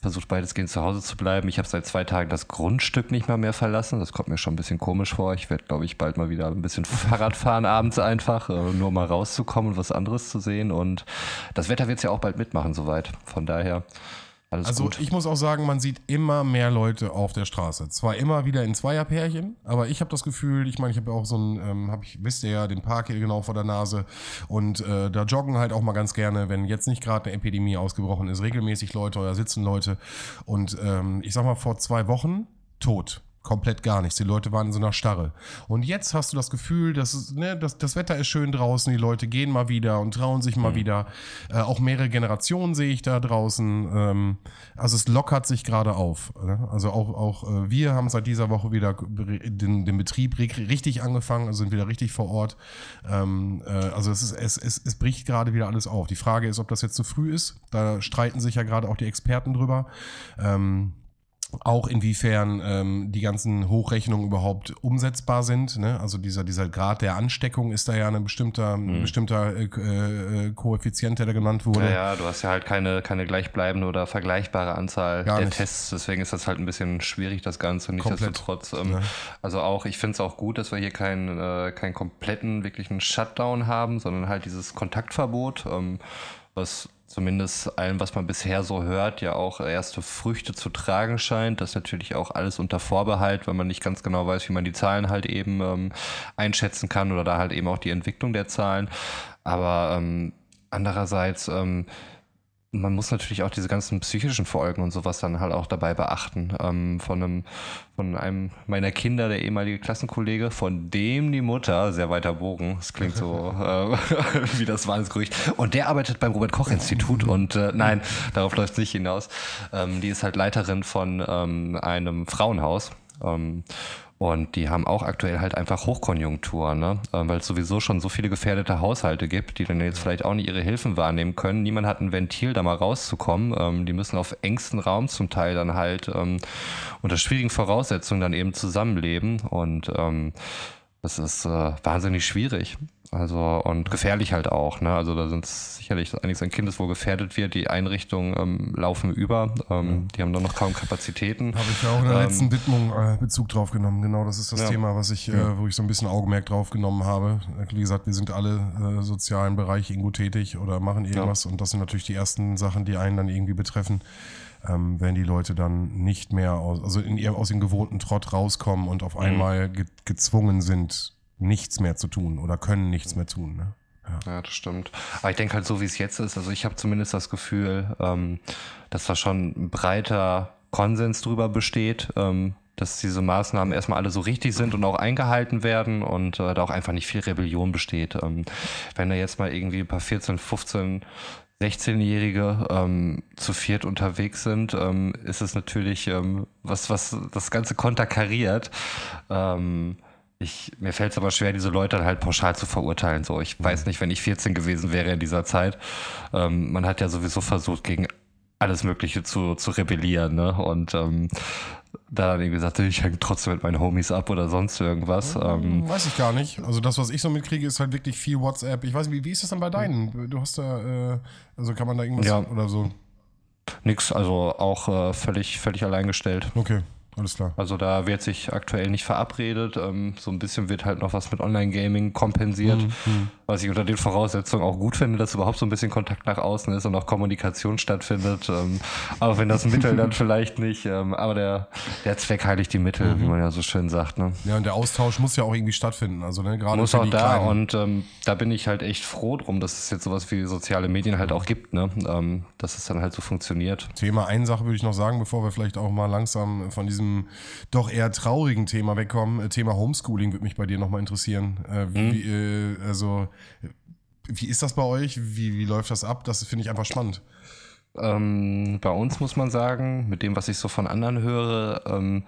Versucht weitestgehend zu Hause zu bleiben. Ich habe seit zwei Tagen das Grundstück nicht mal mehr verlassen. Das kommt mir schon ein bisschen komisch vor. Ich werde, glaube ich, bald mal wieder ein bisschen Fahrrad fahren abends einfach, äh, nur mal rauszukommen und was anderes zu sehen. Und das Wetter wird es ja auch bald mitmachen, soweit. Von daher alles Also gut. ich muss auch sagen, man sieht immer mehr Leute auf der Straße. Zwar immer wieder in Zweierpärchen, aber ich habe das Gefühl, ich meine, ich habe ja auch so ein, ähm, hab ich, wisst ihr ja, den Park hier genau vor der Nase und äh, da joggen halt auch mal ganz gerne, wenn jetzt nicht gerade eine Epidemie ausgebrochen ist, regelmäßig Leute oder sitzen Leute und ähm, ich sag mal vor zwei Wochen tot. Komplett gar nichts. Die Leute waren in so einer Starre. Und jetzt hast du das Gefühl, dass ne, das, das Wetter ist schön draußen, die Leute gehen mal wieder und trauen sich mal mhm. wieder. Äh, auch mehrere Generationen sehe ich da draußen. Ähm, also es lockert sich gerade auf. Ne? Also auch, auch äh, wir haben seit dieser Woche wieder den, den Betrieb richtig angefangen, also sind wieder richtig vor Ort. Ähm, äh, also es, ist, es, es, es bricht gerade wieder alles auf. Die Frage ist, ob das jetzt zu früh ist. Da streiten sich ja gerade auch die Experten drüber. Ähm, auch inwiefern ähm, die ganzen Hochrechnungen überhaupt umsetzbar sind. Ne? Also dieser, dieser Grad der Ansteckung ist da ja ein bestimmter, mhm. bestimmter äh, äh, Koeffizient, der da genannt wurde. Ja, ja, du hast ja halt keine, keine gleichbleibende oder vergleichbare Anzahl Gar der nicht. Tests. Deswegen ist das halt ein bisschen schwierig, das Ganze. Nichtsdestotrotz. Ähm, ja. Also auch, ich finde es auch gut, dass wir hier keinen äh, keinen kompletten, wirklichen Shutdown haben, sondern halt dieses Kontaktverbot, ähm, was zumindest allem, was man bisher so hört, ja auch erste Früchte zu tragen scheint. Das natürlich auch alles unter Vorbehalt, weil man nicht ganz genau weiß, wie man die Zahlen halt eben ähm, einschätzen kann oder da halt eben auch die Entwicklung der Zahlen. Aber ähm, andererseits ähm, man muss natürlich auch diese ganzen psychischen Folgen und sowas dann halt auch dabei beachten. Ähm, von einem, von einem meiner Kinder, der ehemalige Klassenkollege, von dem die Mutter, sehr weiter Bogen, das klingt so äh, wie das Wahnsinnsgerücht, und der arbeitet beim Robert-Koch-Institut und äh, nein, darauf läuft es nicht hinaus. Ähm, die ist halt Leiterin von ähm, einem Frauenhaus. Und die haben auch aktuell halt einfach Hochkonjunktur, ne? Ähm, weil es sowieso schon so viele gefährdete Haushalte gibt, die dann jetzt vielleicht auch nicht ihre Hilfen wahrnehmen können. Niemand hat ein Ventil, da mal rauszukommen. Ähm, die müssen auf engstem Raum zum Teil dann halt ähm, unter schwierigen Voraussetzungen dann eben zusammenleben. Und ähm, das ist äh, wahnsinnig schwierig. Also und gefährlich halt auch. Ne? Also da sind sicherlich einiges an Kindeswohl gefährdet wird. Die Einrichtungen ähm, laufen über. Ähm, ja. Die haben dann noch kaum Kapazitäten. Habe ich ja auch in der ähm, letzten Widmung äh, Bezug drauf genommen. Genau, das ist das ja. Thema, was ich, äh, wo ich so ein bisschen Augenmerk drauf genommen habe. Wie gesagt, wir sind alle äh, sozialen Bereich irgendwo tätig oder machen irgendwas. Und das sind natürlich die ersten Sachen, die einen dann irgendwie betreffen. Ähm, wenn die Leute dann nicht mehr aus, also in ihrem, aus dem gewohnten Trott rauskommen und auf mhm. einmal ge gezwungen sind, nichts mehr zu tun oder können nichts mehr tun. Ne? Ja. ja. das stimmt. Aber ich denke halt so, wie es jetzt ist, also ich habe zumindest das Gefühl, ähm, dass da schon ein breiter Konsens drüber besteht, ähm, dass diese Maßnahmen erstmal alle so richtig sind und auch eingehalten werden und äh, da auch einfach nicht viel Rebellion besteht. Ähm, wenn da jetzt mal irgendwie ein paar 14, 15 16-Jährige ähm, zu viert unterwegs sind, ähm, ist es natürlich ähm, was, was das Ganze konterkariert. Ähm, ich, mir fällt es aber schwer, diese Leute dann halt pauschal zu verurteilen. So, ich weiß nicht, wenn ich 14 gewesen wäre in dieser Zeit. Ähm, man hat ja sowieso versucht, gegen alles Mögliche zu, zu rebellieren, ne? Und ähm, da dann irgendwie gesagt, ich hänge trotzdem mit meinen Homies ab oder sonst irgendwas. Ähm, weiß ich gar nicht. Also das, was ich so mitkriege, ist halt wirklich viel WhatsApp. Ich weiß nicht, wie, wie ist das dann bei deinen? Du hast da, äh, also kann man da irgendwas ja. oder so? Nix, also auch äh, völlig, völlig alleingestellt. Okay. Alles klar. Also da wird sich aktuell nicht verabredet. Ähm, so ein bisschen wird halt noch was mit Online-Gaming kompensiert. Mhm. Was ich unter den Voraussetzungen auch gut finde, dass überhaupt so ein bisschen Kontakt nach außen ist und auch Kommunikation stattfindet. Ähm, auch wenn das Mittel dann vielleicht nicht, ähm, aber der, der Zweck heiligt die Mittel, mhm. wie man ja so schön sagt. Ne? Ja, und der Austausch muss ja auch irgendwie stattfinden. Also ne, gerade muss auch da Kleinen. und ähm, da bin ich halt echt froh drum, dass es jetzt sowas wie soziale Medien halt auch gibt, ne? Ähm, dass es dann halt so funktioniert. Thema eine Sache würde ich noch sagen, bevor wir vielleicht auch mal langsam von diesem doch eher traurigen Thema wegkommen. Äh, Thema Homeschooling würde mich bei dir nochmal interessieren. Äh, wie, mhm. äh, also wie ist das bei euch? Wie, wie läuft das ab? Das finde ich einfach spannend. Ähm, bei uns muss man sagen, mit dem, was ich so von anderen höre, ähm,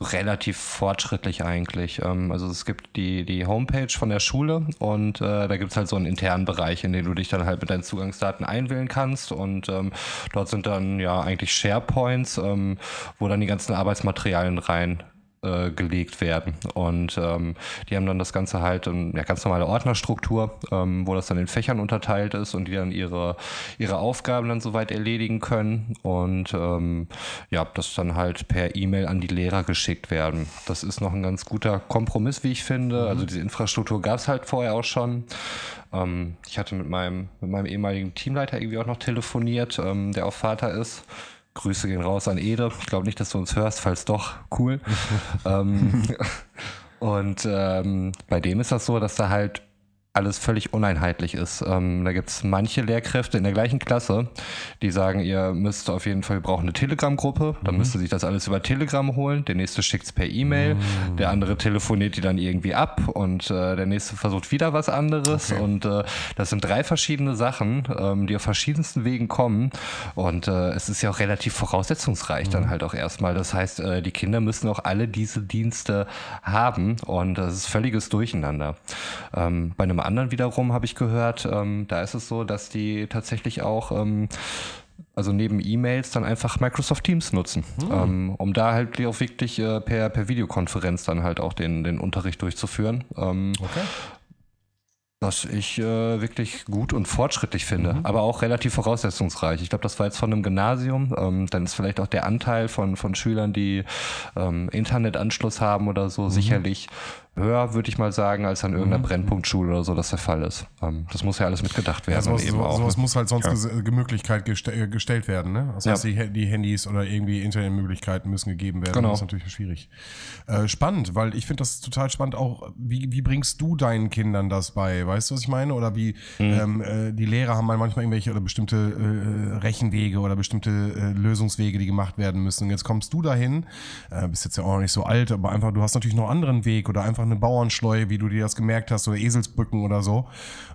relativ fortschrittlich eigentlich. Ähm, also es gibt die, die Homepage von der Schule und äh, da gibt es halt so einen internen Bereich, in den du dich dann halt mit deinen Zugangsdaten einwählen kannst und ähm, dort sind dann ja eigentlich SharePoints, ähm, wo dann die ganzen Arbeitsmaterialien rein äh, gelegt werden. Und ähm, die haben dann das Ganze halt in ja, ganz normale Ordnerstruktur, ähm, wo das dann in Fächern unterteilt ist und die dann ihre, ihre Aufgaben dann soweit erledigen können und ähm, ja, das dann halt per E-Mail an die Lehrer geschickt werden. Das ist noch ein ganz guter Kompromiss, wie ich finde. Mhm. Also diese Infrastruktur gab es halt vorher auch schon. Ähm, ich hatte mit meinem, mit meinem ehemaligen Teamleiter irgendwie auch noch telefoniert, ähm, der auch Vater ist. Grüße gehen raus an Ede. Ich glaube nicht, dass du uns hörst, falls doch, cool. ähm, und ähm, bei dem ist das so, dass da halt alles völlig uneinheitlich ist. Ähm, da gibt es manche Lehrkräfte in der gleichen Klasse, die sagen, ihr müsst auf jeden Fall, wir brauchen eine Telegram-Gruppe, dann mhm. müsst ihr sich das alles über Telegram holen, der nächste schickt es per E-Mail, mhm. der andere telefoniert die dann irgendwie ab und äh, der nächste versucht wieder was anderes okay. und äh, das sind drei verschiedene Sachen, ähm, die auf verschiedensten Wegen kommen und äh, es ist ja auch relativ voraussetzungsreich mhm. dann halt auch erstmal. Das heißt, äh, die Kinder müssen auch alle diese Dienste haben und das ist völliges Durcheinander. Ähm, bei einem anderen wiederum habe ich gehört, ähm, da ist es so, dass die tatsächlich auch ähm, also neben E-Mails dann einfach Microsoft Teams nutzen, mhm. ähm, um da halt auch wirklich äh, per, per Videokonferenz dann halt auch den, den Unterricht durchzuführen. Ähm, okay. Was ich äh, wirklich gut und fortschrittlich finde, mhm. aber auch relativ voraussetzungsreich. Ich glaube, das war jetzt von einem Gymnasium. Ähm, dann ist vielleicht auch der Anteil von, von Schülern, die ähm, Internetanschluss haben oder so, mhm. sicherlich höher, würde ich mal sagen, als an irgendeiner mhm. Brennpunktschule oder so das der Fall ist. Ähm, das muss ja alles mitgedacht werden. Ja, sowas, eben so, auch, sowas muss halt sonst ja. Gemütlichkeit geste äh, gestellt werden. Ne? Das heißt, die, die, Handys oder irgendwie Internetmöglichkeiten müssen gegeben werden. Genau. Das ist natürlich schwierig. Äh, spannend, weil ich finde das total spannend auch, wie, wie bringst du deinen Kindern das bei? Weißt du, was ich meine? Oder wie mhm. ähm, äh, die Lehrer haben manchmal irgendwelche oder bestimmte äh, Rechenwege oder bestimmte äh, Lösungswege, die gemacht werden müssen. Und jetzt kommst du dahin, äh, bist jetzt ja auch noch nicht so alt, aber einfach, du hast natürlich noch einen anderen Weg oder einfach eine Bauernschleue, wie du dir das gemerkt hast, oder Eselsbrücken oder so.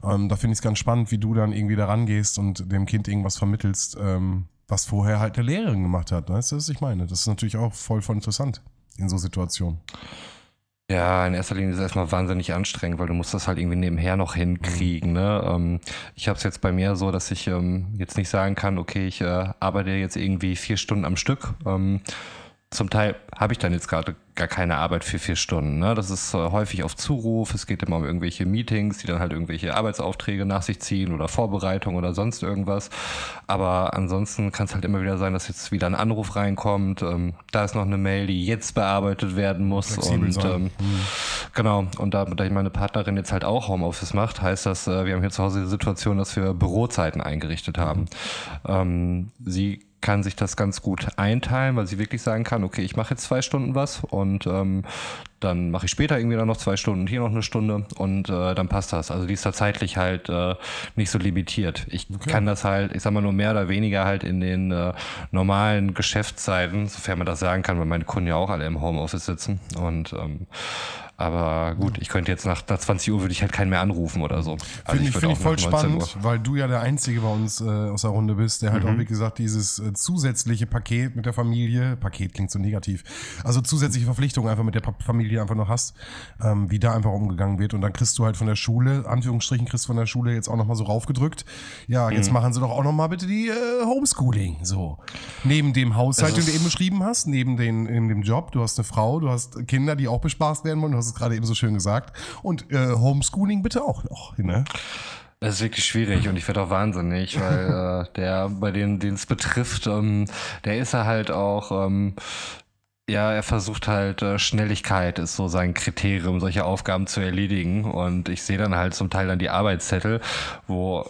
Ähm, da finde ich es ganz spannend, wie du dann irgendwie da rangehst und dem Kind irgendwas vermittelst, ähm, was vorher halt der Lehrerin gemacht hat. Weißt du, was ich meine? Das ist natürlich auch voll voll interessant in so Situationen. Ja, in erster Linie ist es erstmal wahnsinnig anstrengend, weil du musst das halt irgendwie nebenher noch hinkriegen. Mhm. Ne? Ähm, ich habe es jetzt bei mir so, dass ich ähm, jetzt nicht sagen kann, okay, ich äh, arbeite jetzt irgendwie vier Stunden am Stück. Ähm, zum Teil habe ich dann jetzt gerade gar keine Arbeit für vier Stunden. Ne? Das ist äh, häufig auf Zuruf. Es geht immer um irgendwelche Meetings, die dann halt irgendwelche Arbeitsaufträge nach sich ziehen oder Vorbereitung oder sonst irgendwas. Aber ansonsten kann es halt immer wieder sein, dass jetzt wieder ein Anruf reinkommt. Ähm, da ist noch eine Mail, die jetzt bearbeitet werden muss. Flexibel und ähm, mhm. genau. Und da, da meine Partnerin jetzt halt auch Homeoffice macht, heißt das, äh, wir haben hier zu Hause die Situation, dass wir Bürozeiten eingerichtet haben. Mhm. Ähm, sie kann sich das ganz gut einteilen, weil sie wirklich sagen kann, okay, ich mache jetzt zwei Stunden was und ähm, dann mache ich später irgendwie dann noch zwei Stunden, hier noch eine Stunde und äh, dann passt das. Also die ist da zeitlich halt äh, nicht so limitiert. Ich okay. kann das halt, ich sag mal nur mehr oder weniger halt in den äh, normalen Geschäftszeiten, sofern man das sagen kann, weil meine Kunden ja auch alle im Homeoffice sitzen und ähm, aber gut, ich könnte jetzt nach, nach 20 Uhr würde ich halt keinen mehr anrufen oder so. Also Finde ich, find ich voll spannend, weil du ja der Einzige bei uns äh, aus der Runde bist, der halt mhm. auch, wie gesagt, dieses äh, zusätzliche Paket mit der Familie, Paket klingt so negativ, also zusätzliche Verpflichtung einfach mit der Familie einfach noch hast, ähm, wie da einfach umgegangen wird. Und dann kriegst du halt von der Schule, Anführungsstrichen, kriegst du von der Schule jetzt auch nochmal so raufgedrückt. Ja, jetzt mhm. machen sie doch auch nochmal bitte die äh, Homeschooling. So. Neben dem Haushalt, den du eben beschrieben hast, neben, den, neben dem Job, du hast eine Frau, du hast Kinder, die auch bespaßt werden wollen, hast es gerade eben so schön gesagt. Und äh, Homeschooling bitte auch noch. Ne? Das ist wirklich schwierig und ich werde auch wahnsinnig, weil äh, der, bei denen, den es betrifft, ähm, der ist er halt auch, ähm, ja, er versucht halt, äh, Schnelligkeit ist so sein Kriterium, solche Aufgaben zu erledigen. Und ich sehe dann halt zum Teil dann die Arbeitszettel, wo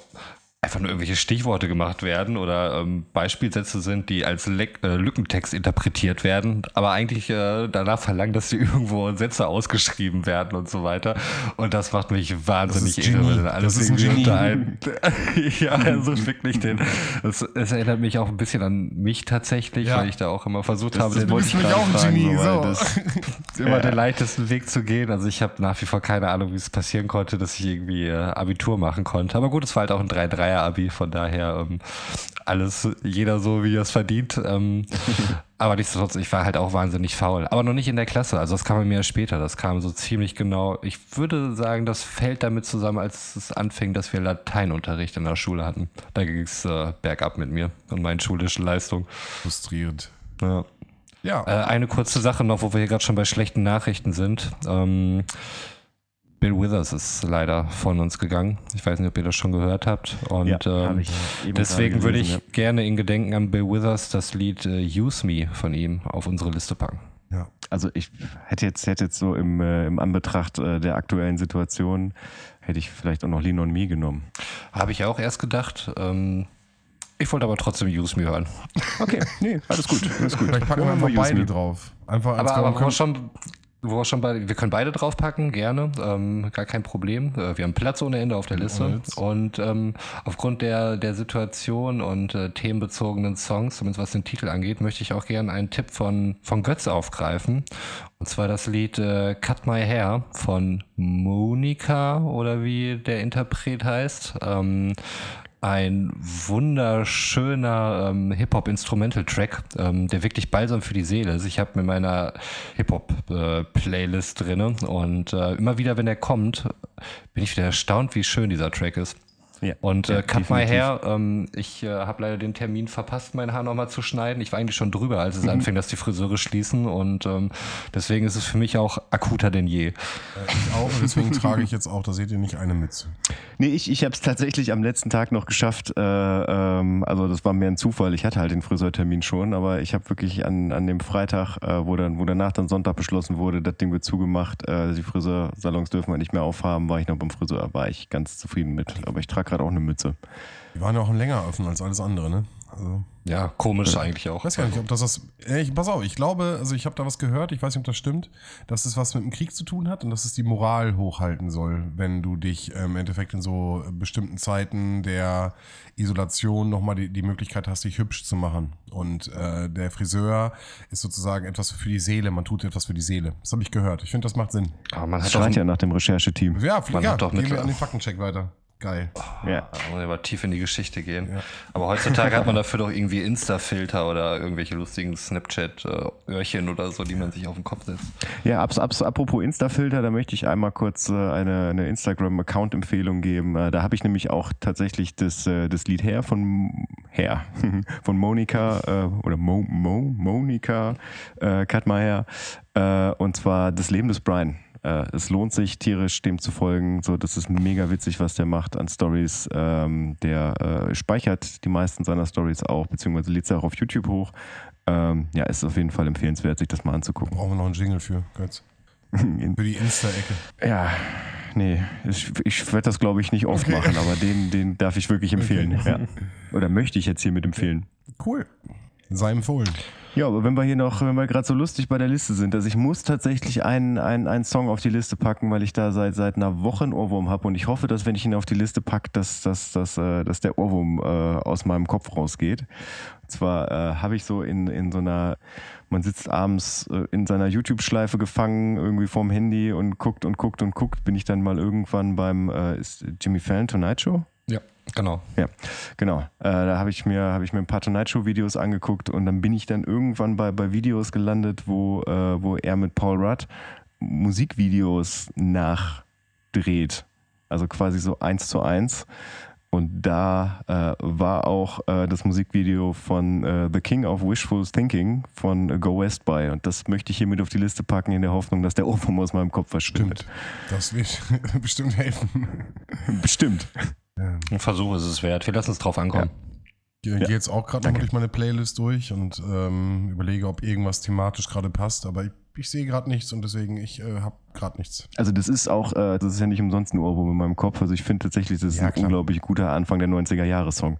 einfach nur irgendwelche Stichworte gemacht werden oder ähm, Beispielsätze sind, die als Le äh, Lückentext interpretiert werden, aber eigentlich äh, danach verlangen, dass sie irgendwo Sätze ausgeschrieben werden und so weiter. Und das macht mich wahnsinnig irre, wenn alles das irgendwie unter ein. ja, also wirklich den. Es, es, erinnert mich auch ein bisschen an mich tatsächlich, ja. weil ich da auch immer versucht das, habe, den wollte ich gerade auch fragen, Genie, so. das ist immer ja. den leichtesten Weg zu gehen. Also ich habe nach wie vor keine Ahnung, wie es passieren konnte, dass ich irgendwie äh, Abitur machen konnte. Aber gut, es war halt auch ein 3-3 Dreier-Abi, von daher ähm, alles, jeder so, wie er es verdient. Ähm, aber nichtsdestotrotz, ich war halt auch wahnsinnig faul. Aber noch nicht in der Klasse, also das kam bei mir später. Das kam so ziemlich genau. Ich würde sagen, das fällt damit zusammen, als es anfing, dass wir Lateinunterricht in der Schule hatten. Da ging es äh, bergab mit mir und meinen schulischen Leistungen. Frustrierend. Ja. Ja. Äh, eine kurze Sache noch, wo wir hier gerade schon bei schlechten Nachrichten sind. Ähm, Bill Withers ist leider von uns gegangen. Ich weiß nicht, ob ihr das schon gehört habt. Und ja, ähm, deswegen würde ich ja. gerne in Gedenken an Bill Withers das Lied äh, Use Me von ihm auf unsere Liste packen. Ja, also ich hätte jetzt, hätte jetzt so im, äh, im Anbetracht äh, der aktuellen Situation, hätte ich vielleicht auch noch Lean on Me genommen. Habe ich auch erst gedacht. Ähm, ich wollte aber trotzdem Use Me hören. Okay, nee, alles gut. Alles gut. Vielleicht packen wir mal beide drauf. Einfach als aber, aber schon wo wir schon bei, wir können beide draufpacken, gerne, ähm, gar kein Problem. Äh, wir haben Platz ohne Ende auf der Liste. Und ähm, aufgrund der, der Situation und äh, themenbezogenen Songs, zumindest was den Titel angeht, möchte ich auch gerne einen Tipp von, von Götz aufgreifen. Und zwar das Lied äh, Cut My Hair von Monika oder wie der Interpret heißt. Ähm, ein wunderschöner ähm, Hip-Hop-Instrumental-Track, ähm, der wirklich balsam für die Seele ist. Ich habe mit meiner Hip-Hop-Playlist äh, drinne und äh, immer wieder, wenn der kommt, bin ich wieder erstaunt, wie schön dieser Track ist. Ja. Und äh, Ja, Cut My definitiv. Hair, ähm, ich äh, habe leider den Termin verpasst, mein Haar nochmal zu schneiden. Ich war eigentlich schon drüber, als Mhm. es anfing, dass die Friseure schließen und ähm, deswegen ist es für mich auch akuter denn je. Äh, ich auch und deswegen trage ich jetzt auch, da seht ihr nicht eine Mütze. Nee, ich, ich habe es tatsächlich am letzten Tag noch geschafft. Äh, ähm, also das war mehr ein Zufall. Ich hatte halt den Friseurtermin schon, aber ich habe wirklich an, an dem Freitag, äh, wo, dann, wo danach dann Sonntag beschlossen wurde, das Ding wird zugemacht, äh, die Friseursalons dürfen wir nicht mehr aufhaben, war ich noch beim Friseur, war ich ganz zufrieden mit. Aber ich trage gerade auch eine Mütze. Die waren ja auch länger offen als alles andere, ne? Also, Ja, komisch eigentlich auch. ich weiß gar nicht, ob das das. Äh, Ich, pass auf, ich glaube, also ich habe da was gehört, ich weiß nicht, ob das stimmt, dass es was mit dem Krieg zu tun hat und dass es die Moral hochhalten soll, wenn du dich ähm, im Endeffekt in so bestimmten Zeiten der Isolation nochmal die, die Möglichkeit hast, dich hübsch zu machen. Und äh, der Friseur ist sozusagen etwas für die Seele, man tut etwas für die Seele. Das habe ich gehört. Ich finde, das macht Sinn. Aber man Das hat doch, schreit ja nach dem Rechercheteam. Ja, Man ja hat doch gehen wir an den Faktencheck weiter. Geil. Ja. Da muss ich aber tief in die Geschichte gehen. Ja. Aber heutzutage hat man dafür doch irgendwie Insta-Filter oder irgendwelche lustigen Snapchat-Öhrchen oder so, die man sich auf den Kopf setzt. Ja, abs, abs, apropos Insta-Filter, da möchte ich einmal kurz äh, eine, eine Instagram-Account-Empfehlung geben. Äh, da habe ich nämlich auch tatsächlich das, äh, das Lied Hair von Hair von Monika äh, oder Mo, Mo, Monika äh, Katmeier äh, und zwar das Leben des Brian. Äh, es lohnt sich tierisch dem zu folgen. So, das ist mega witzig, was der macht an Stories. Ähm, der äh, speichert die meisten seiner Stories auch, beziehungsweise lädt sie auch auf YouTube hoch. Ähm, ja, ist auf jeden Fall empfehlenswert, sich das mal anzugucken. Brauchen wir noch einen Jingle für, Götz. Für die Insta-Ecke. ja, nee, ich, ich werde das glaube ich nicht oft Okay. machen, aber den, den darf ich wirklich empfehlen. Ja. Oder möchte ich jetzt hiermit empfehlen. Cool. Sei empfohlen. Ja, aber wenn wir hier noch, wenn wir gerade so lustig bei der Liste sind, also ich muss tatsächlich einen, einen, einen Song auf die Liste packen, weil ich da seit, seit einer Woche einen Ohrwurm habe und ich hoffe, dass wenn ich ihn auf die Liste packe, dass, dass, dass, äh, dass der Ohrwurm äh, aus meinem Kopf rausgeht. Und zwar äh, habe ich so in, in so einer, man sitzt abends äh, in seiner YouTube-Schleife gefangen, irgendwie vorm Handy und guckt und guckt und guckt, bin ich dann mal irgendwann beim äh, ist Jimmy Fallon Tonight Show? Genau. Ja, genau. Äh, da habe ich mir habe ich mir ein paar Tonight Show Videos angeguckt und dann bin ich dann irgendwann bei, bei Videos gelandet, wo äh, wo er mit Paul Rudd Musikvideos nachdreht, also quasi so eins zu eins. Und da äh, war auch äh, das Musikvideo von äh, The King of Wishful Thinking von äh, Go West bei. Und das möchte ich hiermit auf die Liste packen, in der Hoffnung, dass der Ohrwurm aus meinem Kopf verschwindet. Stimmt. Das wird bestimmt helfen. Bestimmt. Ein Versuch ist es wert. Wir lassen es drauf ankommen. Ich gehe jetzt auch gerade nochmal durch meine Playlist durch und ähm, überlege, ob irgendwas thematisch gerade passt, aber ich, ich sehe gerade nichts und deswegen, ich äh, habe gerade nichts. Also das ist auch, äh, das ist ja nicht umsonst ein Ohrwurm in meinem Kopf. Also ich finde tatsächlich, das ist Ja, ein klar. unglaublich guter Anfang der 90er Jahre Song.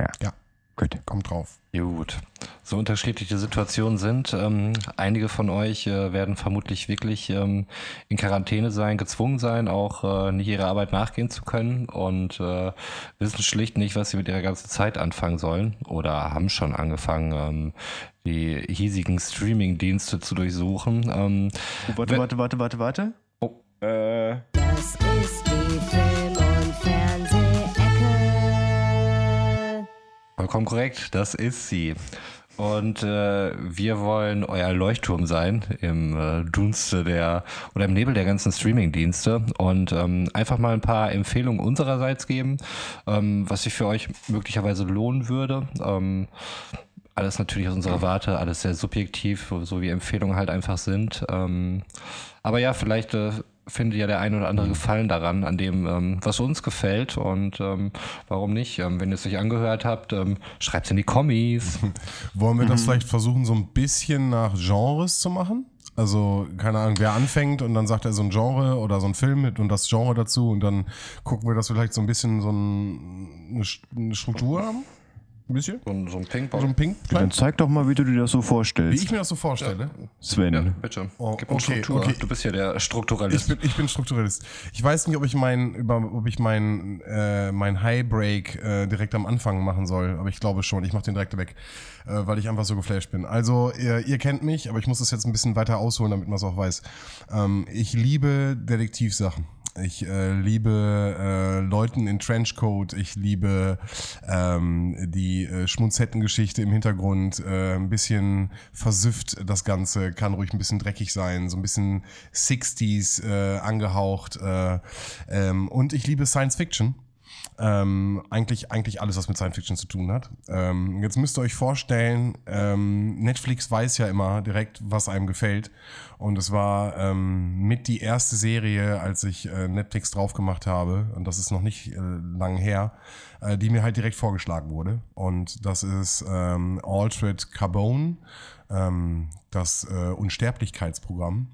Ja. Ja. Gut. Kommt drauf. Gut. So unterschiedliche Situationen sind. Ähm, einige von euch äh, werden vermutlich wirklich ähm, in Quarantäne sein, gezwungen sein, auch äh, nicht ihrer Arbeit nachgehen zu können und äh, wissen schlicht nicht, was sie mit ihrer ganzen Zeit anfangen sollen oder haben schon angefangen, ähm, die hiesigen Streaming-Dienste zu durchsuchen. Ähm, Oh, warte, warte, warte, warte, warte. oh, Äh, Das ist die Vollkommen korrekt, das ist sie. Und äh, wir wollen euer Leuchtturm sein im äh, Dunste der oder im Nebel der ganzen Streaming-Dienste und ähm, einfach mal ein paar Empfehlungen unsererseits geben, ähm, was sich für euch möglicherweise lohnen würde. Ähm, alles natürlich aus unserer Warte, alles sehr subjektiv, so wie Empfehlungen halt einfach sind. Ähm, aber ja, vielleicht äh, findet ja der ein oder andere Gefallen daran, an dem, ähm, was uns gefällt. Und ähm, warum nicht? Ähm, wenn ihr es euch angehört habt, ähm, schreibt es in die Kommis. Wollen wir das vielleicht versuchen, so ein bisschen nach Genres zu machen? Also, keine Ahnung, wer anfängt und dann sagt er so ein Genre oder so ein Film mit und das Genre dazu und dann gucken wir, dass wir vielleicht so ein bisschen so ein, eine Struktur haben. Ein bisschen? So ein, so ein So Ping-Pong. ein Pink? Dann zeig doch mal, wie du dir das so Wie vorstellst, ich mir das so vorstelle. Sven. Ja, bitte. Oh, Gib uns okay, Struktur. okay. Du bist ja der Ich Strukturalist. bin, ich bin Strukturalist. Ich weiß nicht, ob ich mein, über, ob ich mein, äh, mein High Break äh, direkt am Anfang machen soll, aber ich glaube schon. Ich mache den direkt weg, äh, weil ich einfach so geflasht bin. Also ihr, ihr kennt mich, aber ich muss das jetzt ein bisschen weiter ausholen, damit man es auch weiß. Ähm, ich liebe Detektivsachen. Ich äh, liebe äh, Leuten in Trenchcoat. Ich liebe ähm, die äh, Schmunzettengeschichte im Hintergrund. Äh, ein bisschen versüfft das Ganze. Kann ruhig ein bisschen dreckig sein. So ein bisschen 60s äh, angehaucht. Äh, ähm, und ich liebe Science Fiction. Ähm, eigentlich, eigentlich alles, was mit Science Fiction zu tun hat. Ähm, jetzt müsst ihr euch vorstellen, ähm, Netflix weiß ja immer direkt, was einem gefällt. Und es war ähm, mit die erste Serie, als ich äh, Netflix drauf gemacht habe, und das ist noch nicht äh, lang her, äh, die mir halt direkt vorgeschlagen wurde. Und das ist ähm, Altered Carbone, ähm, das äh, Unsterblichkeitsprogramm.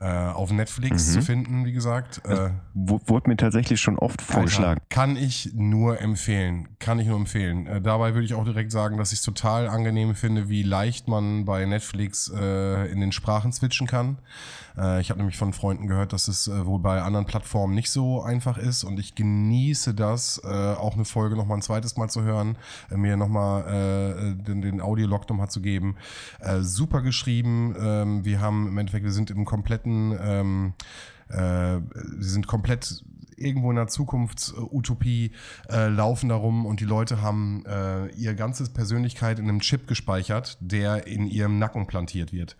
Äh, auf Netflix zu finden, wie gesagt. Äh, wurde mir tatsächlich schon oft vorgeschlagen. Alter, Kann ich nur empfehlen. Kann ich nur empfehlen. Äh, dabei würde ich auch direkt sagen, dass ich es total angenehm finde, wie leicht man bei Netflix äh, in den Sprachen switchen kann. Äh, ich habe nämlich von Freunden gehört, dass es äh, wohl bei anderen Plattformen nicht so einfach ist und ich genieße das, auch eine Folge nochmal ein zweites Mal zu hören, mir nochmal äh, den, den Audiolog nochmal zu geben. Super geschrieben. Ähm, wir haben im Endeffekt, wir sind im kompletten ähm, äh, sie sind komplett irgendwo in der Zukunftsutopie, äh, laufen darum und die Leute haben äh, ihre ganze Persönlichkeit in einem Chip gespeichert, der in ihrem Nacken plantiert wird.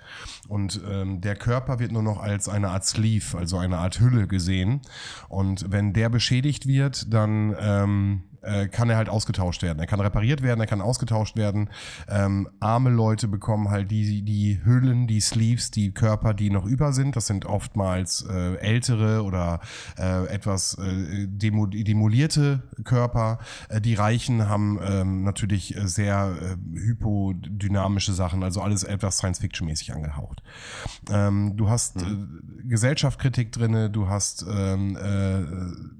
Und ähm, der Körper wird nur noch als eine Art Sleeve, also eine Art Hülle gesehen. Und wenn der beschädigt wird, dann ähm, äh, kann er halt ausgetauscht werden. Er kann repariert werden, er kann ausgetauscht werden. Ähm, arme Leute bekommen halt die, die Hüllen, die Sleeves, die Körper, die noch über sind. Das sind oftmals äh, ältere oder äh, etwas äh, demo demolierte Körper. Äh, die Reichen haben ähm, natürlich äh, sehr äh, hypodynamische Sachen, also alles etwas Science-Fiction-mäßig angehaucht. Ähm, du hast äh, Gesellschaftskritik drinne, du hast ähm, äh,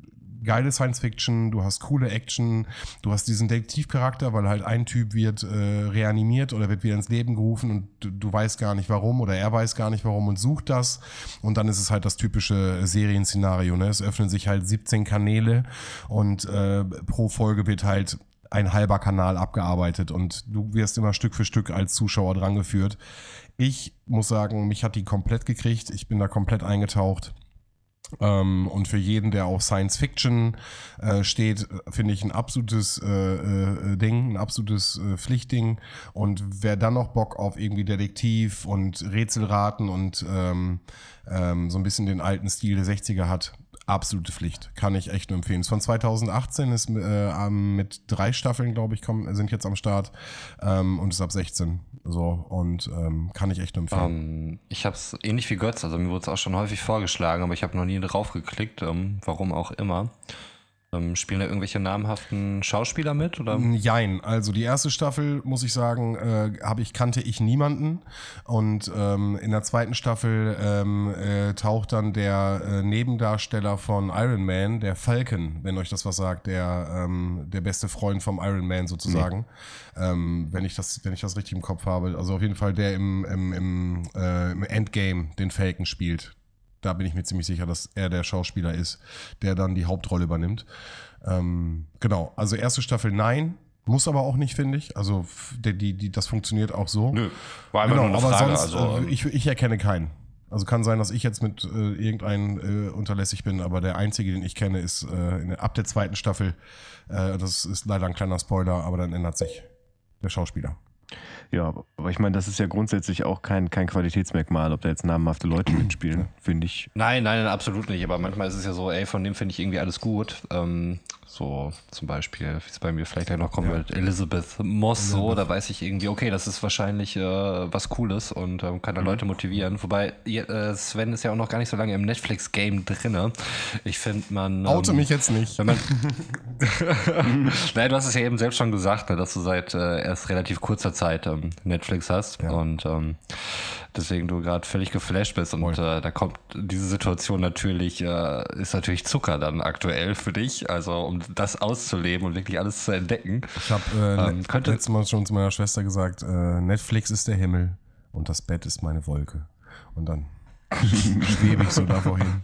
geile Science Fiction, du hast coole Action, du hast diesen Detektivcharakter, weil halt ein Typ wird äh, reanimiert oder wird wieder ins Leben gerufen und du, du weißt gar nicht warum oder er weiß gar nicht warum und sucht das und dann ist es halt das typische Serienszenario. Ne? Es öffnen sich halt 17 Kanäle und äh, pro Folge wird halt ein halber Kanal abgearbeitet und du wirst immer Stück für Stück als Zuschauer drangeführt. Ich muss sagen, mich hat die komplett gekriegt. Ich bin da komplett eingetaucht. Ähm, und für jeden, der auf Science Fiction äh, steht, finde ich ein absolutes äh, äh, Ding, ein absolutes äh, Pflichtding. Und wer dann noch Bock auf irgendwie Detektiv und Rätselraten und ähm, ähm, so ein bisschen den alten Stil der 60er hat, absolute Pflicht. Kann ich echt nur empfehlen. Ist von 2018, ist äh, mit drei Staffeln, glaube ich, kommen, sind jetzt am Start ähm, und ist ab 16. So, und ähm, kann ich echt nur empfehlen. Ähm, ich habe es ähnlich wie Götz, also mir wurde es auch schon häufig vorgeschlagen, aber ich habe noch nie drauf geklickt, ähm, warum auch immer. Ähm, spielen da irgendwelche namhaften Schauspieler mit? Oder? Jein, also die erste Staffel, muss ich sagen, äh, ich, kannte ich niemanden. Und ähm, in der zweiten Staffel ähm, äh, taucht dann der äh, Nebendarsteller von Iron Man, der Falcon, wenn euch das was sagt, der, ähm, der beste Freund vom Iron Man sozusagen. Ähm, wenn, ich das, wenn ich das richtig im Kopf habe. Also auf jeden Fall der im, im, im, äh, im Endgame den Falcon spielt. Da bin ich mir ziemlich sicher, dass er der Schauspieler ist, der dann die Hauptrolle übernimmt. Ähm, genau, also erste Staffel nein, muss aber auch nicht, finde ich. Also die, die, die, das funktioniert auch so. Nö, war einfach Genau, nur eine aber Frage. sonst, also, äh, ähm, ich, ich erkenne keinen. Also kann sein, dass ich jetzt mit äh, irgendeinem äh, unterlässig bin, aber der einzige, den ich kenne, ist äh, in, ab der zweiten Staffel. Äh, das ist leider ein kleiner Spoiler, aber dann ändert sich der Schauspieler. Ja, aber ich meine, das ist ja grundsätzlich auch kein, kein Qualitätsmerkmal, ob da jetzt namhafte Leute mitspielen, finde ich. Nein, nein, absolut nicht. Aber manchmal ist es ja so, ey, von dem finde ich irgendwie alles gut. Ähm, so zum Beispiel, wie es bei mir vielleicht noch kommt mit Elizabeth Moss, so, da weiß ich irgendwie, okay, das ist wahrscheinlich äh, was Cooles und ähm, kann da Leute motivieren. Wobei, äh, Sven ist ja auch noch gar nicht so lange im Netflix-Game drinne. Ich finde, man. Ähm, mich jetzt nicht. Man Nein, du hast es ja eben selbst schon gesagt, ne, dass du seit äh, erst relativ kurzer Zeit ähm, Netflix hast Ja. und ähm, deswegen du gerade völlig geflasht bist und äh, da kommt diese Situation natürlich, äh, ist natürlich Zucker dann aktuell für dich, also um das auszuleben und wirklich alles zu entdecken. Ich habe äh, Ähm, letztes Mal schon zu meiner Schwester gesagt, äh, Netflix ist der Himmel und das Bett ist meine Wolke. Und dann schwebe ich so davor hin.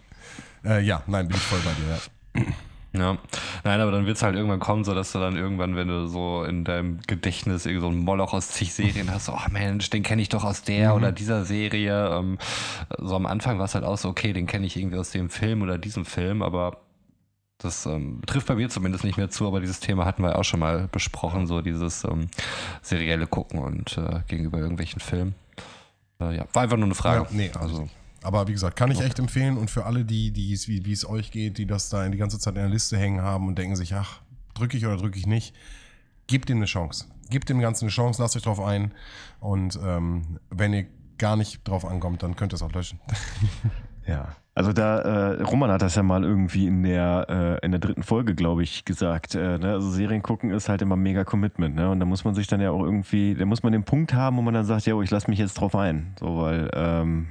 Äh, ja, nein, bin ich voll bei dir. Ja. Ja, nein, aber dann wird es halt irgendwann kommen, so dass du dann irgendwann, wenn du so in deinem Gedächtnis irgend so ein Moloch aus zig Serien hast, oh Mensch, den kenne ich doch aus der oder dieser Serie. Ähm, so am Anfang war es halt auch so, okay, den kenne ich irgendwie aus dem Film oder diesem Film, aber das ähm, trifft bei mir zumindest nicht mehr zu, aber dieses Thema hatten wir auch schon mal besprochen, so dieses ähm, serielle Gucken und äh, gegenüber irgendwelchen Filmen. Äh, ja, war einfach nur eine Frage. Ja, nee, also. Aber wie gesagt, kann ich echt empfehlen und für alle, die, die es, wie, wie es euch geht, die das da die ganze Zeit in der Liste hängen haben und denken sich, ach, drücke ich oder drücke ich nicht, gebt dem eine Chance. Gebt dem Ganzen eine Chance, lasst euch drauf ein und ähm, wenn ihr gar nicht drauf ankommt, dann könnt ihr es auch löschen. Ja. Also da, äh, Roman hat das ja mal irgendwie in der, äh, in der dritten Folge, glaube ich, gesagt. Äh, ne? Also Serien gucken ist halt immer mega Commitment, ne? Und da muss man sich dann ja auch irgendwie, da muss man den Punkt haben, wo man dann sagt, ja, ich lasse mich jetzt drauf ein. So, weil, ähm,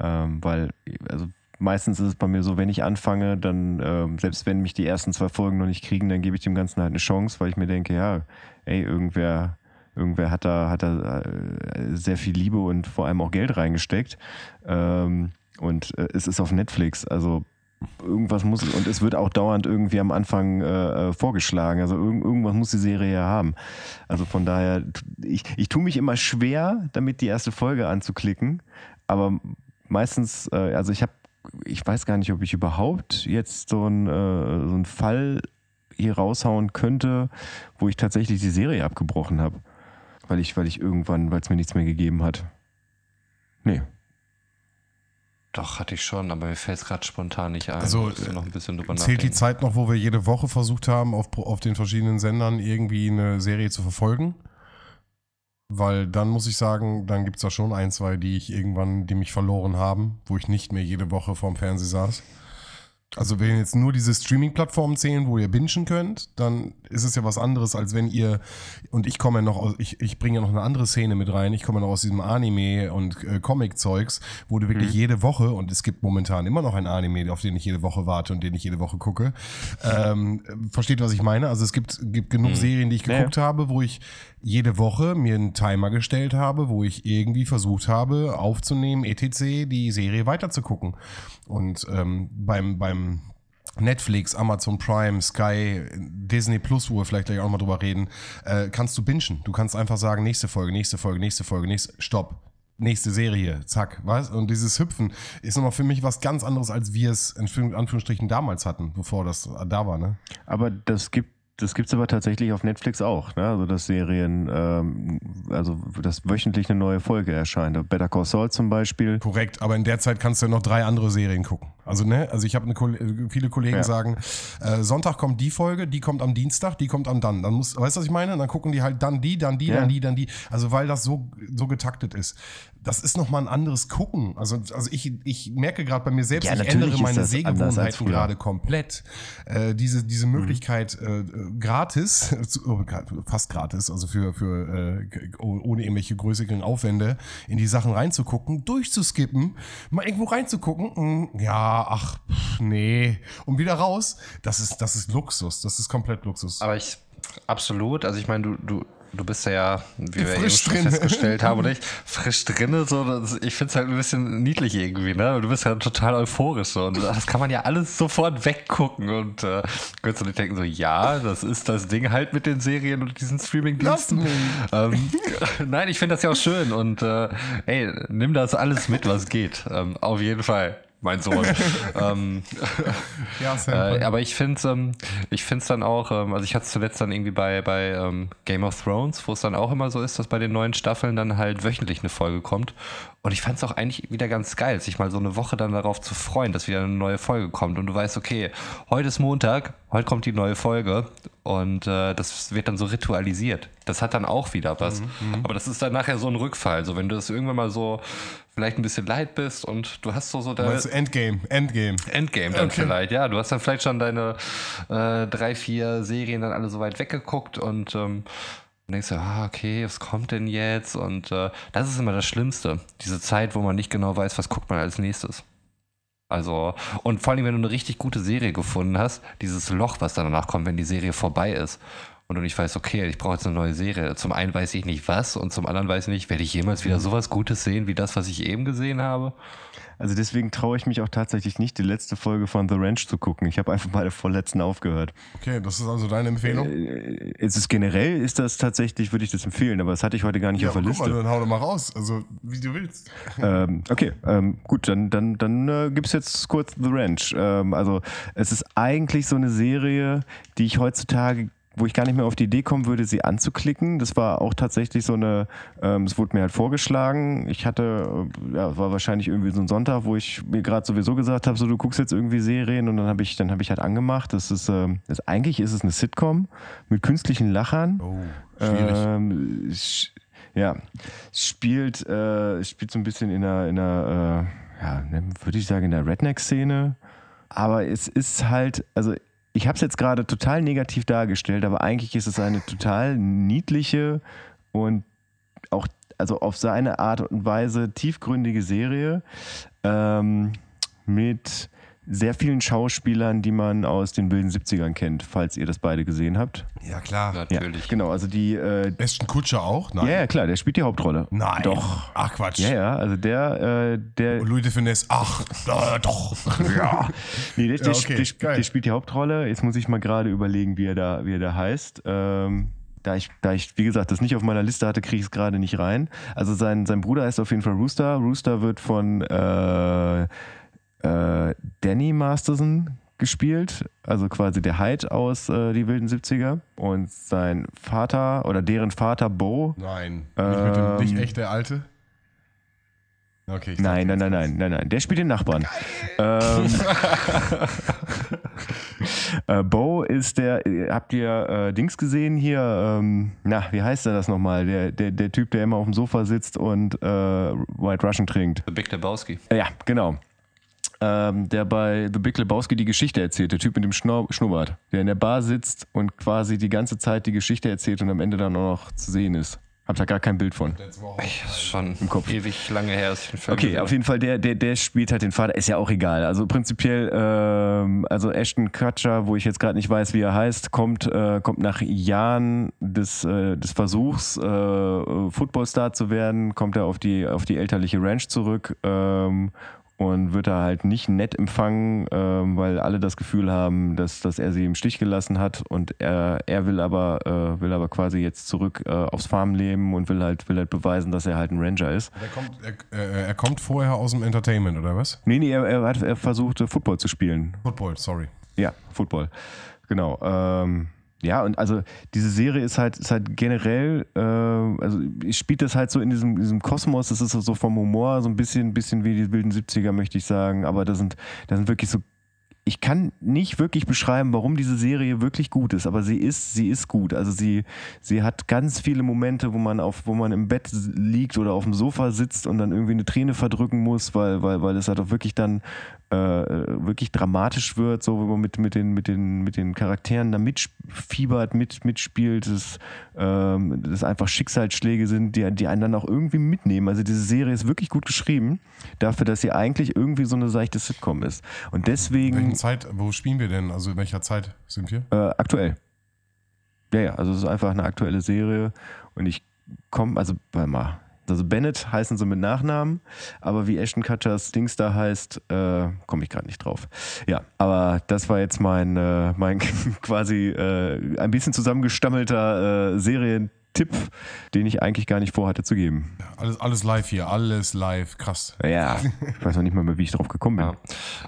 ähm, weil, also meistens ist es bei mir so, wenn ich anfange, dann, ähm, selbst wenn mich die ersten zwei Folgen noch nicht kriegen, dann gebe ich dem Ganzen halt eine Chance, weil ich mir denke, ja, ey, irgendwer, irgendwer hat da, hat da äh, sehr viel Liebe und vor allem auch Geld reingesteckt. Ähm, und äh, es ist auf Netflix, also irgendwas muss und es wird auch dauernd irgendwie am Anfang äh, äh, vorgeschlagen. Also irgend, irgendwas muss die Serie ja haben. Also von daher, ich, ich tue mich immer schwer, damit die erste Folge anzuklicken, aber meistens, äh, also ich habe, ich weiß gar nicht, ob ich überhaupt jetzt so einen, äh, so einen Fall hier raushauen könnte, wo ich tatsächlich die Serie abgebrochen habe, weil ich, weil ich irgendwann, weil es mir nichts mehr gegeben hat. Nee. Doch, hatte ich schon, aber mir fällt es gerade spontan nicht ein. Also, noch ein bisschen drüber Zählt die nachdenken. Zeit noch, wo wir jede Woche versucht haben, auf, auf den verschiedenen Sendern irgendwie eine Serie zu verfolgen? Weil dann muss ich sagen, dann gibt es da schon ein, zwei, die ich irgendwann, die mich verloren haben, wo ich nicht mehr jede Woche vorm Fernseher saß. Also wenn jetzt nur diese Streaming-Plattformen zählen, wo ihr bingen könnt, dann ist es ja was anderes, als wenn ihr, und ich komme ja noch aus, ich, ich bringe ja noch eine andere Szene mit rein, ich komme ja noch aus diesem Anime- und äh, Comic-Zeugs, wo du wirklich jede Woche, und es gibt momentan immer noch ein Anime, auf den ich jede Woche warte und den ich jede Woche gucke, ähm, versteht, was ich meine? Also es gibt, gibt genug Serien, die ich Ja, ja. geguckt habe, wo ich jede Woche mir einen Timer gestellt habe, wo ich irgendwie versucht habe, aufzunehmen, etc., die Serie weiterzugucken. Und ähm, beim, beim Netflix, Amazon Prime, Sky, Disney Plus, wo wir vielleicht gleich auch mal drüber reden, äh, kannst du bingen. Du kannst einfach sagen, nächste Folge, nächste Folge, nächste Folge, nächste, stopp. Nächste Serie, zack, was? Und dieses Hüpfen ist nochmal für mich was ganz anderes, als wir es in Anführungsstrichen damals hatten, bevor das da war, ne? Aber das gibt das gibt's aber tatsächlich auf Netflix auch, ne? Also dass Serien, ähm, also dass wöchentlich eine neue Folge erscheint. Better Call Saul zum Beispiel. Korrekt, aber in der Zeit kannst du ja noch drei andere Serien gucken. Also, ne, also ich habe viele Kollegen Ja. sagen, äh, Sonntag kommt die Folge, die kommt am Dienstag, die kommt am dann. Dann muss, weißt du, was ich meine? Dann gucken die halt dann die, dann die, Ja. dann die, dann die. Also weil das so, so getaktet ist. Das ist nochmal ein anderes Gucken. Also, also ich, ich merke gerade bei mir selbst, Ja, ich ändere meine Sehgewohnheiten gerade komplett. Äh, diese, Mhm. diese Möglichkeit äh, gratis, oh, fast gratis, also für, für äh, ohne irgendwelche größeren Aufwände, in die Sachen reinzugucken, durchzuskippen, mal irgendwo reinzugucken, mm, ja, ach, pff, nee, und wieder raus. Das ist, das ist Luxus, das ist komplett Luxus. Aber ich, absolut, also ich meine, du, du, du bist ja, wie wir eben Frisch schon drin. festgestellt haben, oder ich, frisch drinne, so, das, ich finde es halt ein bisschen niedlich irgendwie, ne? Du bist ja total euphorisch so und das kann man ja alles sofort weggucken und äh, könntest du nicht denken so, ja, das ist das Ding halt mit den Serien und diesen Streaming-Diensten. Ähm, nein, ich finde das ja auch schön und äh, ey, nimm das alles mit, was geht. Ähm, auf jeden Fall, mein Sohn. ähm, ja, äh, aber ich finde es ähm, ich find's dann auch, ähm, also ich hatte es zuletzt dann irgendwie bei, bei ähm, Game of Thrones, wo es dann auch immer so ist, dass bei den neuen Staffeln dann halt wöchentlich eine Folge kommt. Und ich fand es auch eigentlich wieder ganz geil, sich mal so eine Woche dann darauf zu freuen, dass wieder eine neue Folge kommt. Und du weißt, okay, heute ist Montag, heute kommt die neue Folge. Und äh, das wird dann so ritualisiert. Das hat dann auch wieder was. Aber das ist dann nachher so ein Rückfall. So, wenn du das irgendwann mal so vielleicht ein bisschen leid bist und du hast so, so deine, meinst du Endgame, Endgame. Endgame dann Okay. vielleicht, ja. Du hast dann vielleicht schon deine äh, drei, vier Serien dann alle so weit weggeguckt und ähm, Und denkst du, ah, okay, was kommt denn jetzt? Und äh, das ist immer das Schlimmste. Diese Zeit, wo man nicht genau weiß, was guckt man als nächstes. Also, und vor allem, wenn du eine richtig gute Serie gefunden hast, dieses Loch, was danach kommt, wenn die Serie vorbei ist. Und du nicht weißt, okay, ich brauche jetzt eine neue Serie. Zum einen weiß ich nicht was und zum anderen weiß ich nicht, werde ich jemals wieder sowas Gutes sehen wie das, was ich eben gesehen habe. Also deswegen traue ich mich auch tatsächlich nicht, die letzte Folge von The Ranch zu gucken. Ich habe einfach bei der vorletzten aufgehört. Okay, das ist also deine Empfehlung? Äh, Es ist generell ist das tatsächlich, würde ich das empfehlen, aber das hatte ich heute gar nicht ja, auf der guck mal, Liste. dann hau doch mal raus. Also, wie du willst. Ähm, okay, ähm, gut, dann, dann, dann äh, gibt es jetzt kurz The Ranch. Ähm, also es ist eigentlich so eine Serie, die ich heutzutage wo ich gar nicht mehr auf die Idee kommen würde, sie anzuklicken. Das war auch tatsächlich so eine, ähm, es wurde mir halt vorgeschlagen. Ich hatte, äh, ja, war wahrscheinlich irgendwie so ein Sonntag, wo ich mir gerade sowieso gesagt habe, so du guckst jetzt irgendwie Serien und dann habe ich, dann habe ich halt angemacht. Das ist, ähm, das, eigentlich ist es eine Sitcom mit künstlichen Lachern. Oh, schwierig. Ähm, ja, spielt, äh, spielt so ein bisschen in einer, in einer äh, ja, ne, würde ich sagen, in der Redneck-Szene. Aber es ist halt, also ich habe es jetzt gerade total negativ dargestellt, aber eigentlich ist es eine total niedliche und auch, also auf seine Art und Weise tiefgründige Serie ähm, mit sehr vielen Schauspielern, die man aus den wilden 70ern kennt, falls ihr das beide gesehen habt. ja, klar. Ja, Natürlich. genau, also die, äh, Ashton Kutscher auch? Nein. ja, ja, klar, der spielt die Hauptrolle. Nein. Doch. Ach, Quatsch. Ja, ja, also der, äh, der, Und Louis de Finesse, ach, äh, doch. Ja. nee, der, der, Ja, okay, der, sp- der spielt die Hauptrolle. Jetzt muss ich mal gerade überlegen, wie er da, wie er da heißt. Ähm, da ich, da ich, wie gesagt, das nicht auf meiner Liste hatte, kriege ich es gerade nicht rein. Also sein, sein Bruder heißt auf jeden Fall Rooster. Rooster wird von äh, äh, Danny Masterson gespielt, also quasi der Hyde aus äh, Die wilden 70er. Und sein Vater oder deren Vater Bo Nein. Nicht, mit dem, Ähm, nicht echt der Alte? Okay. ich Nein, nein, nein, nein, nein, nein. Der spielt den Nachbarn. Ähm, äh, Bo ist der, äh, habt ihr äh, Dings gesehen hier? Ähm, na, wie heißt er das nochmal? Der, der, der Typ, der immer auf dem Sofa sitzt und äh, White Russian trinkt. The Big Lebowski. Äh, Ja, genau. Ähm, der bei The Big Lebowski die Geschichte erzählt, der Typ mit dem Schnur Schnurrbart, der in der Bar sitzt und quasi die ganze Zeit die Geschichte erzählt und am Ende dann auch noch zu sehen ist. Habt da gar kein Bild von. Das ist schon Kopf. ewig lange her, dass ich den Film Okay, gesehen auf jeden Fall, der, der, der spielt halt den Vater, ist ja auch egal. Also prinzipiell, ähm, also Ashton Kutcher, wo ich jetzt gerade nicht weiß, wie er heißt, kommt, äh, kommt nach Jahren des, äh, des Versuchs, äh, Footballstar zu werden, kommt er auf die, auf die elterliche Ranch zurück ähm, und wird da halt nicht nett empfangen, ähm, weil alle das Gefühl haben, dass, dass er sie im Stich gelassen hat und er, er will aber äh, will aber quasi jetzt zurück äh, aufs Farmleben und will halt will halt beweisen, dass er halt ein Ranger ist. Der kommt, er, äh, er kommt vorher aus dem Entertainment, oder was? Nee, nee, er, er hat er versucht, äh, Football zu spielen. Football, sorry. Ja, Football. Genau. Ähm, ja, und also diese Serie ist halt, ist halt generell, äh, also spielt das halt so in diesem, diesem Kosmos, das ist so vom Humor so ein bisschen, bisschen wie die wilden 70er, möchte ich sagen, aber da sind, da sind wirklich so ich kann nicht wirklich beschreiben, warum diese Serie wirklich gut ist, aber sie ist, sie ist gut. Also sie, sie hat ganz viele Momente, wo man auf, wo man im Bett liegt oder auf dem Sofa sitzt und dann irgendwie eine Träne verdrücken muss, weil, weil, weil es halt auch wirklich dann äh, wirklich dramatisch wird, so wo man mit, mit, den, mit, den, mit den Charakteren da mitfiebert, mit, mitspielt, dass, ähm, dass einfach Schicksalsschläge sind, die, die einen dann auch irgendwie mitnehmen. Also diese Serie ist wirklich gut geschrieben, dafür, dass sie eigentlich irgendwie so eine seichte Sitcom ist. Und deswegen Welchen Zeit, wo spielen wir denn? Also in welcher Zeit sind wir? äh, aktuell. Ja, ja, also es ist einfach eine aktuelle Serie und ich komme, also warte mal, also Bennett heißen sie mit Nachnamen, aber wie Ashton Kutchers Dings da heißt, äh, komme ich gerade nicht drauf. Ja, aber das war jetzt mein, äh, mein quasi äh, ein bisschen zusammengestammelter äh, Serientipp, den ich eigentlich gar nicht vorhatte zu geben. Alles, alles live hier, alles live, krass. Ja, ich weiß noch nicht mal mehr, wie ich drauf gekommen bin.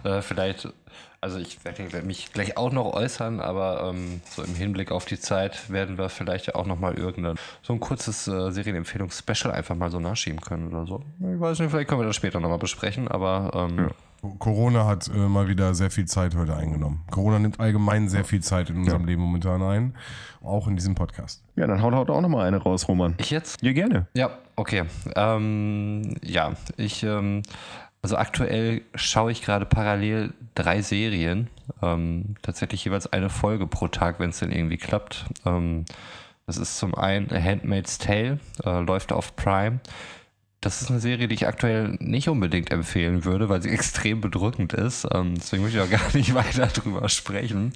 Ja. Äh, vielleicht, also ich werde werd mich gleich auch noch äußern, aber ähm, so im Hinblick auf die Zeit werden wir vielleicht auch noch mal irgendein so ein kurzes äh, Serienempfehlungs-Special einfach mal so nachschieben können oder so. Ich weiß nicht, vielleicht können wir das später noch mal besprechen, aber ähm, Corona hat äh, mal wieder sehr viel Zeit heute eingenommen. Corona nimmt allgemein sehr viel Zeit in unserem Leben momentan ein, auch in diesem Podcast. Ja, dann haut haut auch noch mal eine raus, Roman. ich jetzt? Ja, gerne. Ja, okay. Ähm, ja, ich, ähm, also aktuell schaue ich gerade parallel drei Serien. Ähm, tatsächlich jeweils eine Folge pro Tag, wenn es denn irgendwie klappt. Ähm, Das ist zum einen A Handmaid's Tale, äh, läuft auf Prime. Das ist eine Serie, die ich aktuell nicht unbedingt empfehlen würde, weil sie extrem bedrückend ist. Ähm, deswegen möchte ich auch gar nicht weiter drüber sprechen.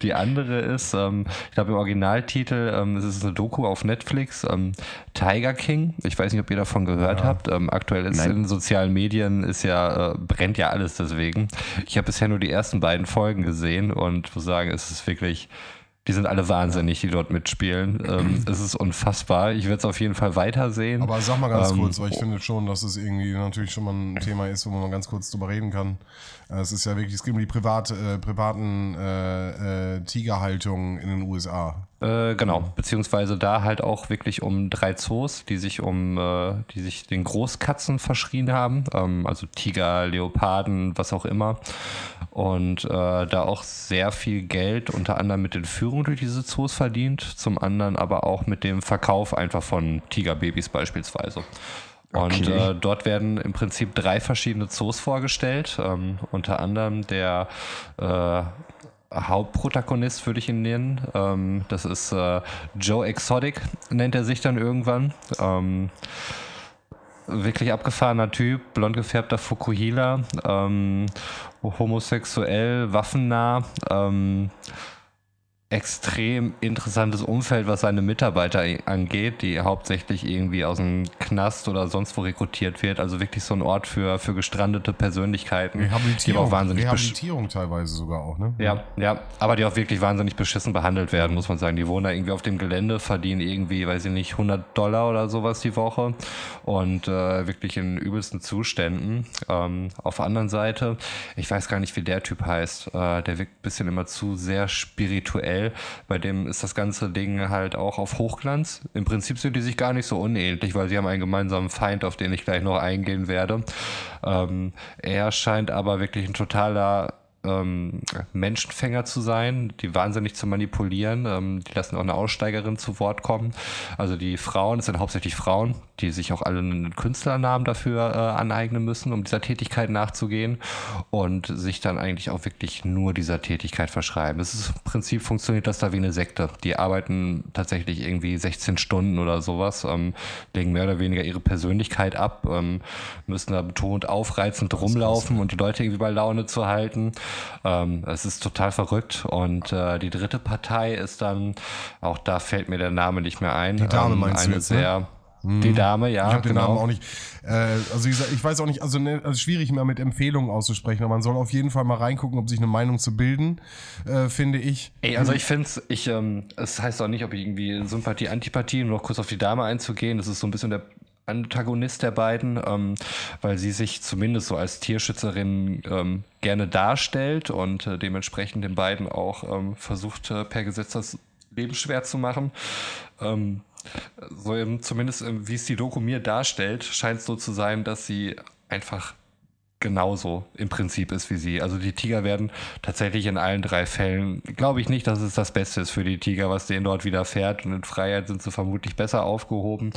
Die andere ist, ähm, ich glaube im Originaltitel, ähm, es ist eine Doku auf Netflix, ähm, Tiger King. Ich weiß nicht, ob ihr davon gehört Ja. habt. Ähm, aktuell ist Nein. in den sozialen Medien ist ja, äh, brennt ja alles deswegen. Ich habe bisher nur die ersten beiden Folgen gesehen und muss sagen, es ist wirklich, die sind alle wahnsinnig, die dort mitspielen. Ähm, es ist unfassbar. Ich werde es auf jeden Fall weitersehen. Aber sag mal ganz Ähm, kurz, weil ich finde schon, dass es irgendwie natürlich schon mal ein Thema ist, wo man ganz kurz drüber reden kann. Äh, Es ist ja wirklich, es geht um die privat, äh, privaten äh, äh, Tigerhaltungen in den USA. Äh, genau, beziehungsweise da halt auch wirklich um drei Zoos, die sich um, äh, die sich den Großkatzen verschrien haben, ähm, also Tiger, Leoparden, was auch immer. Und da auch sehr viel Geld unter anderem mit den Führungen durch diese Zoos verdient, zum anderen aber auch mit dem Verkauf einfach von Tigerbabys beispielsweise. Und Okay. äh, dort werden im Prinzip drei verschiedene Zoos vorgestellt. Ähm, unter anderem der äh, Hauptprotagonist, würde ich ihn nennen. Ähm, das ist äh, Joe Exotic, nennt er sich dann irgendwann. Ähm, wirklich abgefahrener Typ, blond gefärbter Fukuhila, ähm, homosexuell, waffennah. Extrem interessantes Umfeld, was seine Mitarbeiter angeht, die hauptsächlich irgendwie aus dem Knast oder sonst wo rekrutiert wird. Also wirklich so ein Ort für, für gestrandete Persönlichkeiten, die Rehabilitierung, auch wahnsinnig Rehabilitierung teilweise sogar auch, ne? ja, ja, aber die auch wirklich wahnsinnig beschissen behandelt werden, muss man sagen. Die wohnen da irgendwie auf dem Gelände, verdienen irgendwie, weiß ich nicht, 100 Dollar oder sowas die Woche und äh, wirklich in übelsten Zuständen. Ähm, auf der anderen Seite, ich weiß gar nicht, wie der Typ heißt, äh, der wirkt ein bisschen immer zu sehr spirituell. Bei dem ist das ganze Ding halt auch auf Hochglanz. Im Prinzip sind die sich gar nicht so unähnlich, weil sie haben einen gemeinsamen Feind, auf den ich gleich noch eingehen werde. Ähm, er scheint aber wirklich ein totaler ähm, Menschenfänger zu sein, die wahnsinnig zu manipulieren. Ähm, die lassen auch eine Aussteigerin zu Wort kommen. Also die Frauen, es sind hauptsächlich Frauen, die sich auch alle einen Künstlernamen dafür äh, aneignen müssen, um dieser Tätigkeit nachzugehen und sich dann eigentlich auch wirklich nur dieser Tätigkeit verschreiben. Das ist im Prinzip funktioniert das da wie eine Sekte. Die arbeiten tatsächlich irgendwie 16 Stunden oder sowas, ähm, legen mehr oder weniger ihre Persönlichkeit ab, ähm, müssen da betont aufreizend rumlaufen und die Leute irgendwie bei Laune zu halten. Ähm, es ist total verrückt. Und äh, die dritte Partei ist dann, auch da fällt mir der Name nicht mehr ein. Die Dame ähm, meinst du eine jetzt, ne? sehr, Die Dame, ja. Ich habe den genau. Namen auch nicht. Äh, also gesagt, ich weiß auch nicht, also, ne, also schwierig mehr mit Empfehlungen auszusprechen, aber man soll auf jeden Fall mal reingucken, um sich eine Meinung zu bilden, äh, finde ich. Ey, also ich finde es, ich, ähm, es heißt auch nicht, ob ich irgendwie Sympathie, Antipathie, um noch kurz auf die Dame einzugehen. Das ist so ein bisschen der Antagonist der beiden, ähm, weil sie sich zumindest so als Tierschützerin ähm, gerne darstellt und äh, dementsprechend den beiden auch ähm, versucht, äh, per Gesetz das Leben schwer zu machen. Ähm, so eben, zumindest wie es die Doku mir darstellt, scheint es so zu sein, dass sie einfach genauso im Prinzip ist wie sie. Also die Tiger werden tatsächlich in allen drei Fällen, glaube ich nicht, dass es das Beste ist für die Tiger, was denen dort widerfährt. Und in Freiheit sind sie vermutlich besser aufgehoben.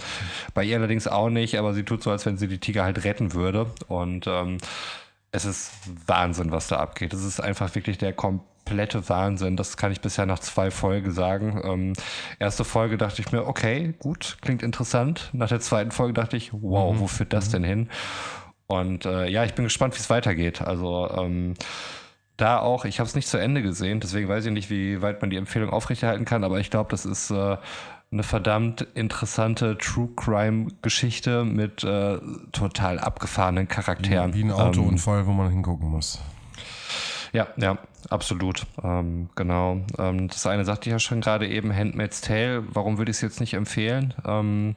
Bei ihr allerdings auch nicht, aber sie tut so, als wenn sie die Tiger halt retten würde. Und ähm, es ist Wahnsinn, was da abgeht. Es ist einfach wirklich der komplette Wahnsinn. Das kann ich bisher nach zwei Folgen sagen. Ähm, erste Folge dachte ich mir, okay, gut, klingt interessant. Nach der zweiten Folge dachte ich, wow, wo führt das denn hin? Und äh, ja, ich bin gespannt, wie es weitergeht. Also ähm, da auch, ich habe es nicht zu Ende gesehen, deswegen weiß ich nicht, wie weit man die Empfehlung aufrechterhalten kann, aber ich glaube, das ist äh, eine verdammt interessante True Crime Geschichte mit äh, total abgefahrenen Charakteren. Wie ein Ähm, Autounfall, wo man hingucken muss. ja, ja, absolut. Ähm, genau. Ähm, das eine sagte ich ja schon gerade eben, Handmaid's Tale. Warum würde ich es jetzt nicht empfehlen? Ähm,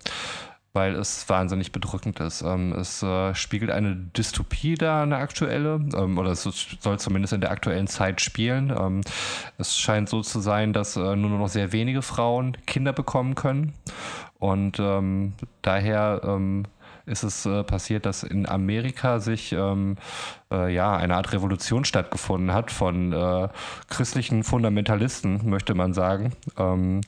weil es wahnsinnig bedrückend ist. Ähm, es äh, spiegelt eine Dystopie da, eine aktuelle, ähm, oder es soll zumindest in der aktuellen Zeit spielen. Ähm, es scheint so zu sein, dass äh, nur noch sehr wenige Frauen Kinder bekommen können. Und ähm, daher ähm, ist es äh, passiert, dass in Amerika sich ähm, äh, ja eine Art Revolution stattgefunden hat von äh, christlichen Fundamentalisten, möchte man sagen, ähm,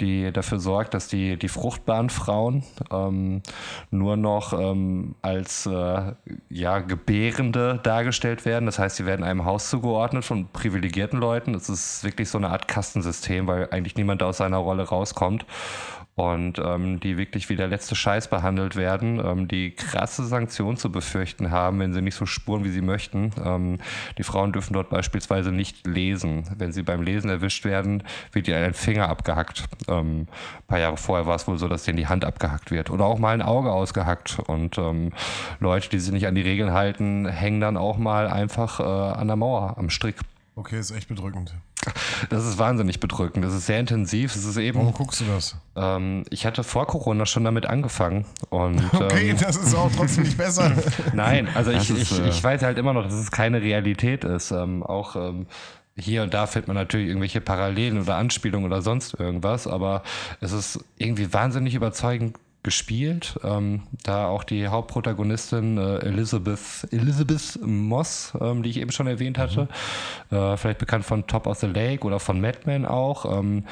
die dafür sorgt, dass die, die fruchtbaren Frauen ähm, nur noch ähm, als äh, ja, Gebärende dargestellt werden. Das heißt, sie werden einem Haus zugeordnet von privilegierten Leuten. Es ist wirklich so eine Art Kastensystem, weil eigentlich niemand aus seiner Rolle rauskommt und ähm, die wirklich wie der letzte Scheiß behandelt werden, ähm, die krasse Sanktionen zu befürchten haben, wenn sie nicht so spuren, wie sie möchten. Ähm, die Frauen dürfen dort beispielsweise nicht lesen. Wenn sie beim Lesen erwischt werden, wird ihnen ein Finger abgehackt. Ähm, ein paar Jahre vorher war es wohl so, dass denen die Hand abgehackt wird oder auch mal ein Auge ausgehackt. Und ähm, Leute, die sich nicht an die Regeln halten, hängen dann auch mal einfach äh, an der Mauer am Strick. Okay, ist echt bedrückend. Das ist wahnsinnig bedrückend. Das ist sehr intensiv. Es ist eben. Warum guckst du das? Ähm, ich hatte vor Corona schon damit angefangen. Und, Okay, ähm, das ist auch trotzdem nicht besser. nein, also ich, Das ist, ich, äh, ich weiß halt immer noch, dass es keine Realität ist. Ähm, auch ähm, hier und da findet man natürlich irgendwelche Parallelen oder Anspielungen oder sonst irgendwas, aber es ist irgendwie wahnsinnig überzeugend gespielt. Ähm, da auch die Hauptprotagonistin äh, Elizabeth, Elizabeth Moss, ähm, die ich eben schon erwähnt hatte, äh, vielleicht bekannt von Top of the Lake oder von Mad Men auch, ähm,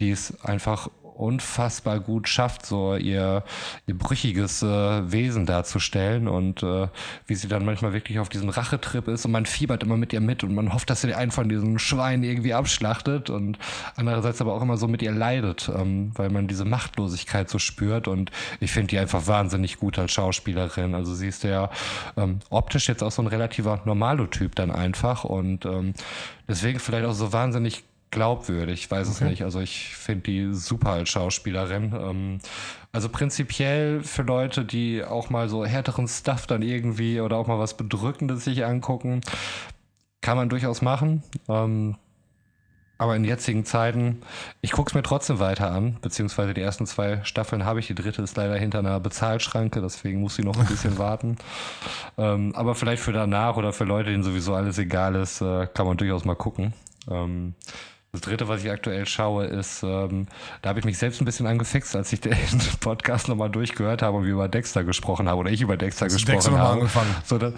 die es einfach unfassbar gut schafft, so ihr, ihr brüchiges äh, Wesen darzustellen und äh, wie sie dann manchmal wirklich auf diesem Rachetrip ist und man fiebert immer mit ihr mit und man hofft, dass sie einen von diesen Schweinen irgendwie abschlachtet und andererseits aber auch immer so mit ihr leidet, ähm, weil man diese Machtlosigkeit so spürt und ich finde die einfach wahnsinnig gut als Schauspielerin. Also sie ist ja ähm, optisch jetzt auch so ein relativer Normalo-Typ dann einfach und ähm, deswegen vielleicht auch so wahnsinnig glaubwürdig, weiß es nicht. Also ich finde die super als Schauspielerin. Ähm, also prinzipiell für Leute, die auch mal so härteren Stuff dann irgendwie oder auch mal was Bedrückendes sich angucken, kann man durchaus machen. Ähm, aber in jetzigen Zeiten, ich gucke es mir trotzdem weiter an, beziehungsweise die ersten zwei Staffeln habe ich, die dritte ist leider hinter einer Bezahlschranke, deswegen muss sie noch ein bisschen warten. Ähm, aber vielleicht für danach oder für Leute, denen sowieso alles egal ist, äh, kann man durchaus mal gucken. Ähm, das dritte, was ich aktuell schaue, ist, ähm, da habe ich mich selbst ein bisschen angefixt, als ich den Podcast nochmal durchgehört habe und wir über Dexter gesprochen haben oder ich über Dexter du gesprochen Dexter habe. angefangen? So dass,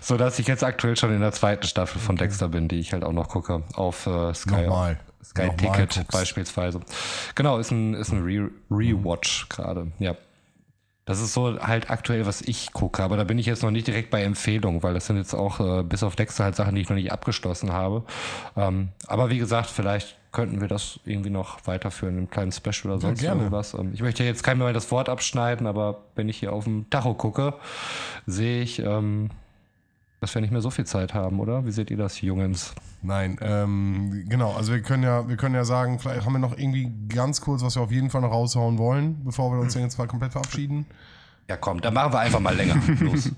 so dass ich jetzt aktuell schon in der zweiten Staffel von Dexter bin, die ich halt auch noch gucke auf äh, Sky. Nochmal. Sky Nochmal Ticket guckst. beispielsweise. Genau, ist ein, ist ein Re Rewatch gerade, ja. Das ist so halt aktuell, was ich gucke, aber da bin ich jetzt noch nicht direkt bei Empfehlungen, weil das sind jetzt auch äh, bis auf Dexter halt Sachen, die ich noch nicht abgeschlossen habe. Ähm, aber wie gesagt, vielleicht könnten wir das irgendwie noch weiterführen, in einem kleinen Special oder sonst gerne. irgendwas. Ähm, ich möchte jetzt keinem mehr das Wort abschneiden, aber wenn ich hier auf dem Tacho gucke, sehe ich, ähm, dass wir nicht mehr so viel Zeit haben, oder? Wie seht ihr das, Jungens? Nein, ähm, genau. Also wir können ja, wir können ja sagen, vielleicht haben wir noch irgendwie ganz kurz, was wir auf jeden Fall noch raushauen wollen, bevor wir uns jetzt mal komplett verabschieden. Ja, komm, dann machen wir einfach mal länger. Los.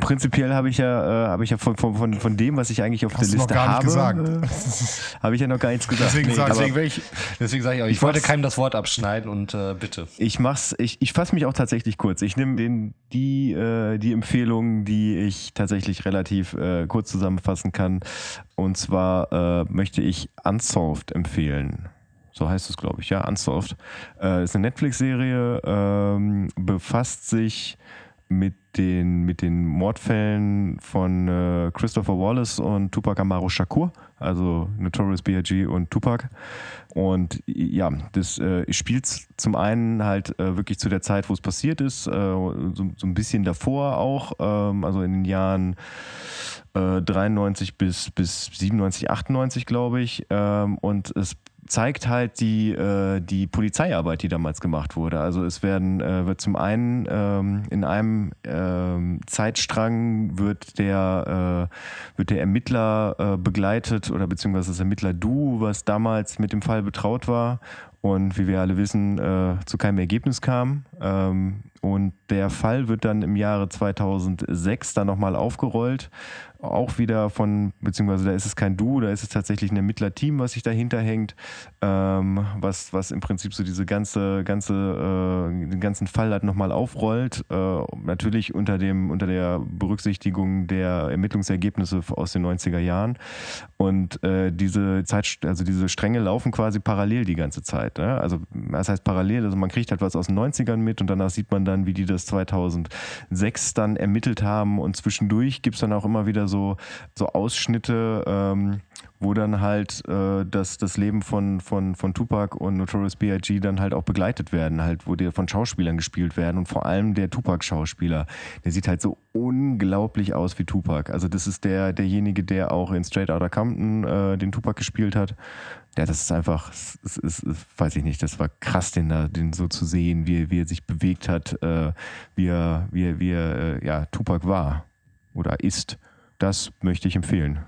Prinzipiell habe ich ja, äh, habe ich ja von, von, von, von dem, was ich eigentlich auf Hast der du noch Liste gar nicht habe, gesagt. äh, habe ich ja noch gar nichts gesagt. Deswegen sag- aber Deswegen, ich, deswegen sage ich auch, ich, Ich wollte wollte- keinem das Wort abschneiden und äh, bitte. ich mach's, ich, ich fasse mich auch tatsächlich kurz. Ich nehme den die äh, die Empfehlungen, die ich tatsächlich relativ äh, kurz zusammenfassen kann. Und zwar äh, möchte ich Unsolved empfehlen. So heißt es, glaube ich, ja, Unsolved. Äh, ist eine Netflix-Serie, ähm, befasst sich mit den, mit den Mordfällen von äh, Christopher Wallace und Tupac Amaru Shakur, also Notorious B.I.G. und Tupac. Und ja, das äh, spielt zum einen halt äh, wirklich zu der Zeit, wo es passiert ist, äh, so, so ein bisschen davor auch, ähm, also in den Jahren äh, 93 bis, bis 97, 98, glaube ich. Ähm, und es zeigt halt die, äh, die Polizeiarbeit, die damals gemacht wurde. Also es werden, äh, wird zum einen ähm, in einem ähm, Zeitstrang wird der, äh, wird der Ermittler äh, begleitet oder beziehungsweise das Ermittler-Du, was damals mit dem Fall betraut war und wie wir alle wissen, äh, zu keinem Ergebnis kam. Ähm, und der Fall wird dann im Jahre 2006 dann nochmal aufgerollt. Auch wieder von, beziehungsweise da ist es kein Du, da ist es tatsächlich ein Ermittlerteam, was sich dahinter hängt, ähm, was, was im Prinzip so diese ganze, ganze, äh, den ganzen Fall halt nochmal aufrollt. Äh, natürlich unter dem, unter der Berücksichtigung der Ermittlungsergebnisse aus den 90er Jahren. Und äh, diese Zeit, also diese Stränge laufen quasi parallel die ganze Zeit. Ne? Also das heißt parallel, also man kriegt halt was aus den 90ern mit und danach sieht man dann, wie die das 2006 dann ermittelt haben und zwischendurch gibt es dann auch immer wieder so, so Ausschnitte, ähm, wo dann halt äh, das, das Leben von, von, von Tupac und Notorious B.I.G. dann halt auch begleitet werden, halt, wo die von Schauspielern gespielt werden und vor allem der Tupac-Schauspieler, der sieht halt so unglaublich aus wie Tupac. Also das ist der, derjenige, der auch in Straight Outta Compton äh, den Tupac gespielt hat. Ja, das ist einfach, es es ist, weiß ich nicht, das war krass, den da, den so zu sehen, wie, wie er sich bewegt hat, äh, wie er, wie er, wie er, äh, ja, Tupac war oder ist. Das möchte ich empfehlen.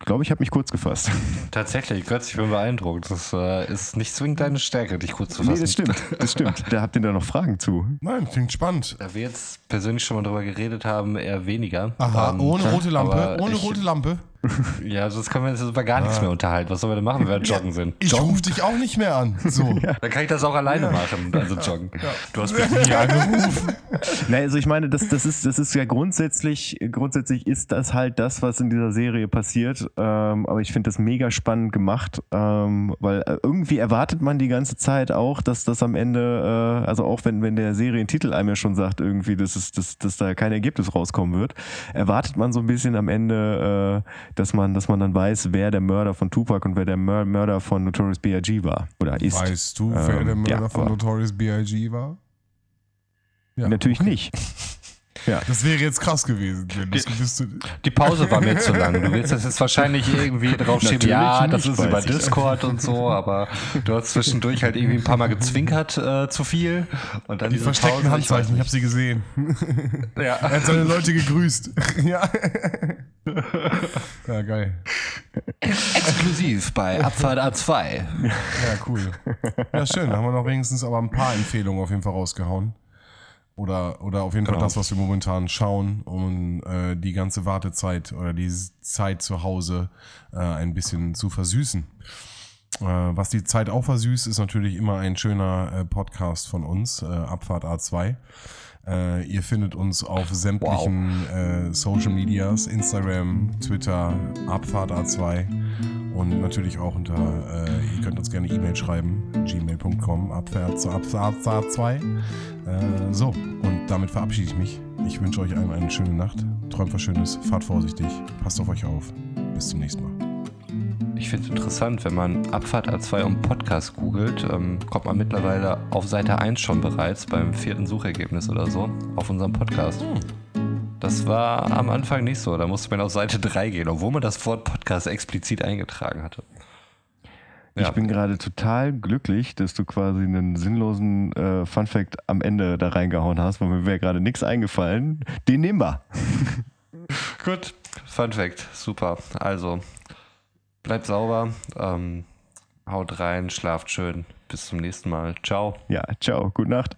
Ich glaube, ich habe mich kurz gefasst. Tatsächlich, Götz, ich bin beeindruckt. Das äh, ist nicht zwingend deine Stärke, dich kurz zu fassen. Nee, das stimmt, das stimmt. Da habt ihr da noch Fragen zu. Nein, klingt spannend. Da wir jetzt persönlich schon mal drüber geredet haben, eher weniger. Aha, Ähm, ohne rote Lampe, ohne ich- rote Lampe. Ja, sonst können wir uns jetzt über gar nichts mehr unterhalten. Was sollen wir denn machen, wenn wir joggen sind? Ich rufe dich auch nicht mehr an. So. Dann kann ich das auch alleine machen, also joggen. Du hast mich nie angerufen. Na, also ich meine, das, das, ist, das ist ja grundsätzlich, grundsätzlich ist das halt das, was in dieser Serie passiert. Ähm, aber ich finde das mega spannend gemacht, ähm, weil äh, irgendwie erwartet man die ganze Zeit auch, dass das am Ende, äh, also auch wenn, wenn der Serientitel einem ja schon sagt, irgendwie, dass, es, dass, dass da kein Ergebnis rauskommen wird, erwartet man so ein bisschen am Ende, äh, dass, man, dass man dann weiß, wer der Mörder von Tupac und wer der Mör Mörder von Notorious B.I.G. war oder ist. Weißt du, wer Ähm, der Mörder ja, von Notorious B.I.G. war? Ja. Natürlich nicht. Das wäre jetzt krass gewesen. Wenn das wüsste. Die Pause war mir zu lang. Du willst das jetzt wahrscheinlich irgendwie draufschieben, ja, das ist über ich. Discord und so, aber du hast zwischendurch halt irgendwie ein paar Mal gezwinkert äh, zu viel. Und dann Die diese versteckten Pause, ich Handzeichen, ich habe sie gesehen. Ja. Er hat seine Leute gegrüßt. ja. ja, geil. Exklusiv bei Abfahrt A2. Ja, cool. Ja, schön. Da haben wir noch wenigstens aber ein paar Empfehlungen auf jeden Fall rausgehauen. Oder, oder auf jeden Fall Genau. das, was wir momentan schauen, um äh, die ganze Wartezeit oder die Zeit zu Hause äh, ein bisschen zu versüßen. Äh, was die Zeit auch versüßt, ist natürlich immer ein schöner äh, Podcast von uns, äh, Abfahrt A2. Äh, ihr findet uns auf sämtlichen äh, Social Medias, Instagram, Twitter, Abfahrt A2 und natürlich auch unter, äh, ihr könnt uns gerne E-Mail schreiben, gmail.com, Abfahrt zu Abfahrt A2. Äh, so, und damit verabschiede ich mich. Ich wünsche euch allen eine schöne Nacht. Träumt was Schönes, fahrt vorsichtig, passt auf euch auf. Bis zum nächsten Mal. Ich finde es interessant, wenn man Abfahrt A2 und Podcast googelt, ähm, kommt man mittlerweile auf Seite 1 schon bereits beim vierten Suchergebnis oder so auf unserem Podcast. Das war am Anfang nicht so. Da musste man auf Seite 3 gehen, obwohl man das Wort Podcast explizit eingetragen hatte. Ich bin gerade total glücklich, dass du quasi einen sinnlosen äh, Funfact am Ende da reingehauen hast, weil mir wäre gerade nichts eingefallen. Den nehmen wir. Gut. Fun Fact, super. Also, bleibt sauber, ähm, haut rein, schlaft schön. Bis zum nächsten Mal. Ciao. Ja, ciao, gute Nacht.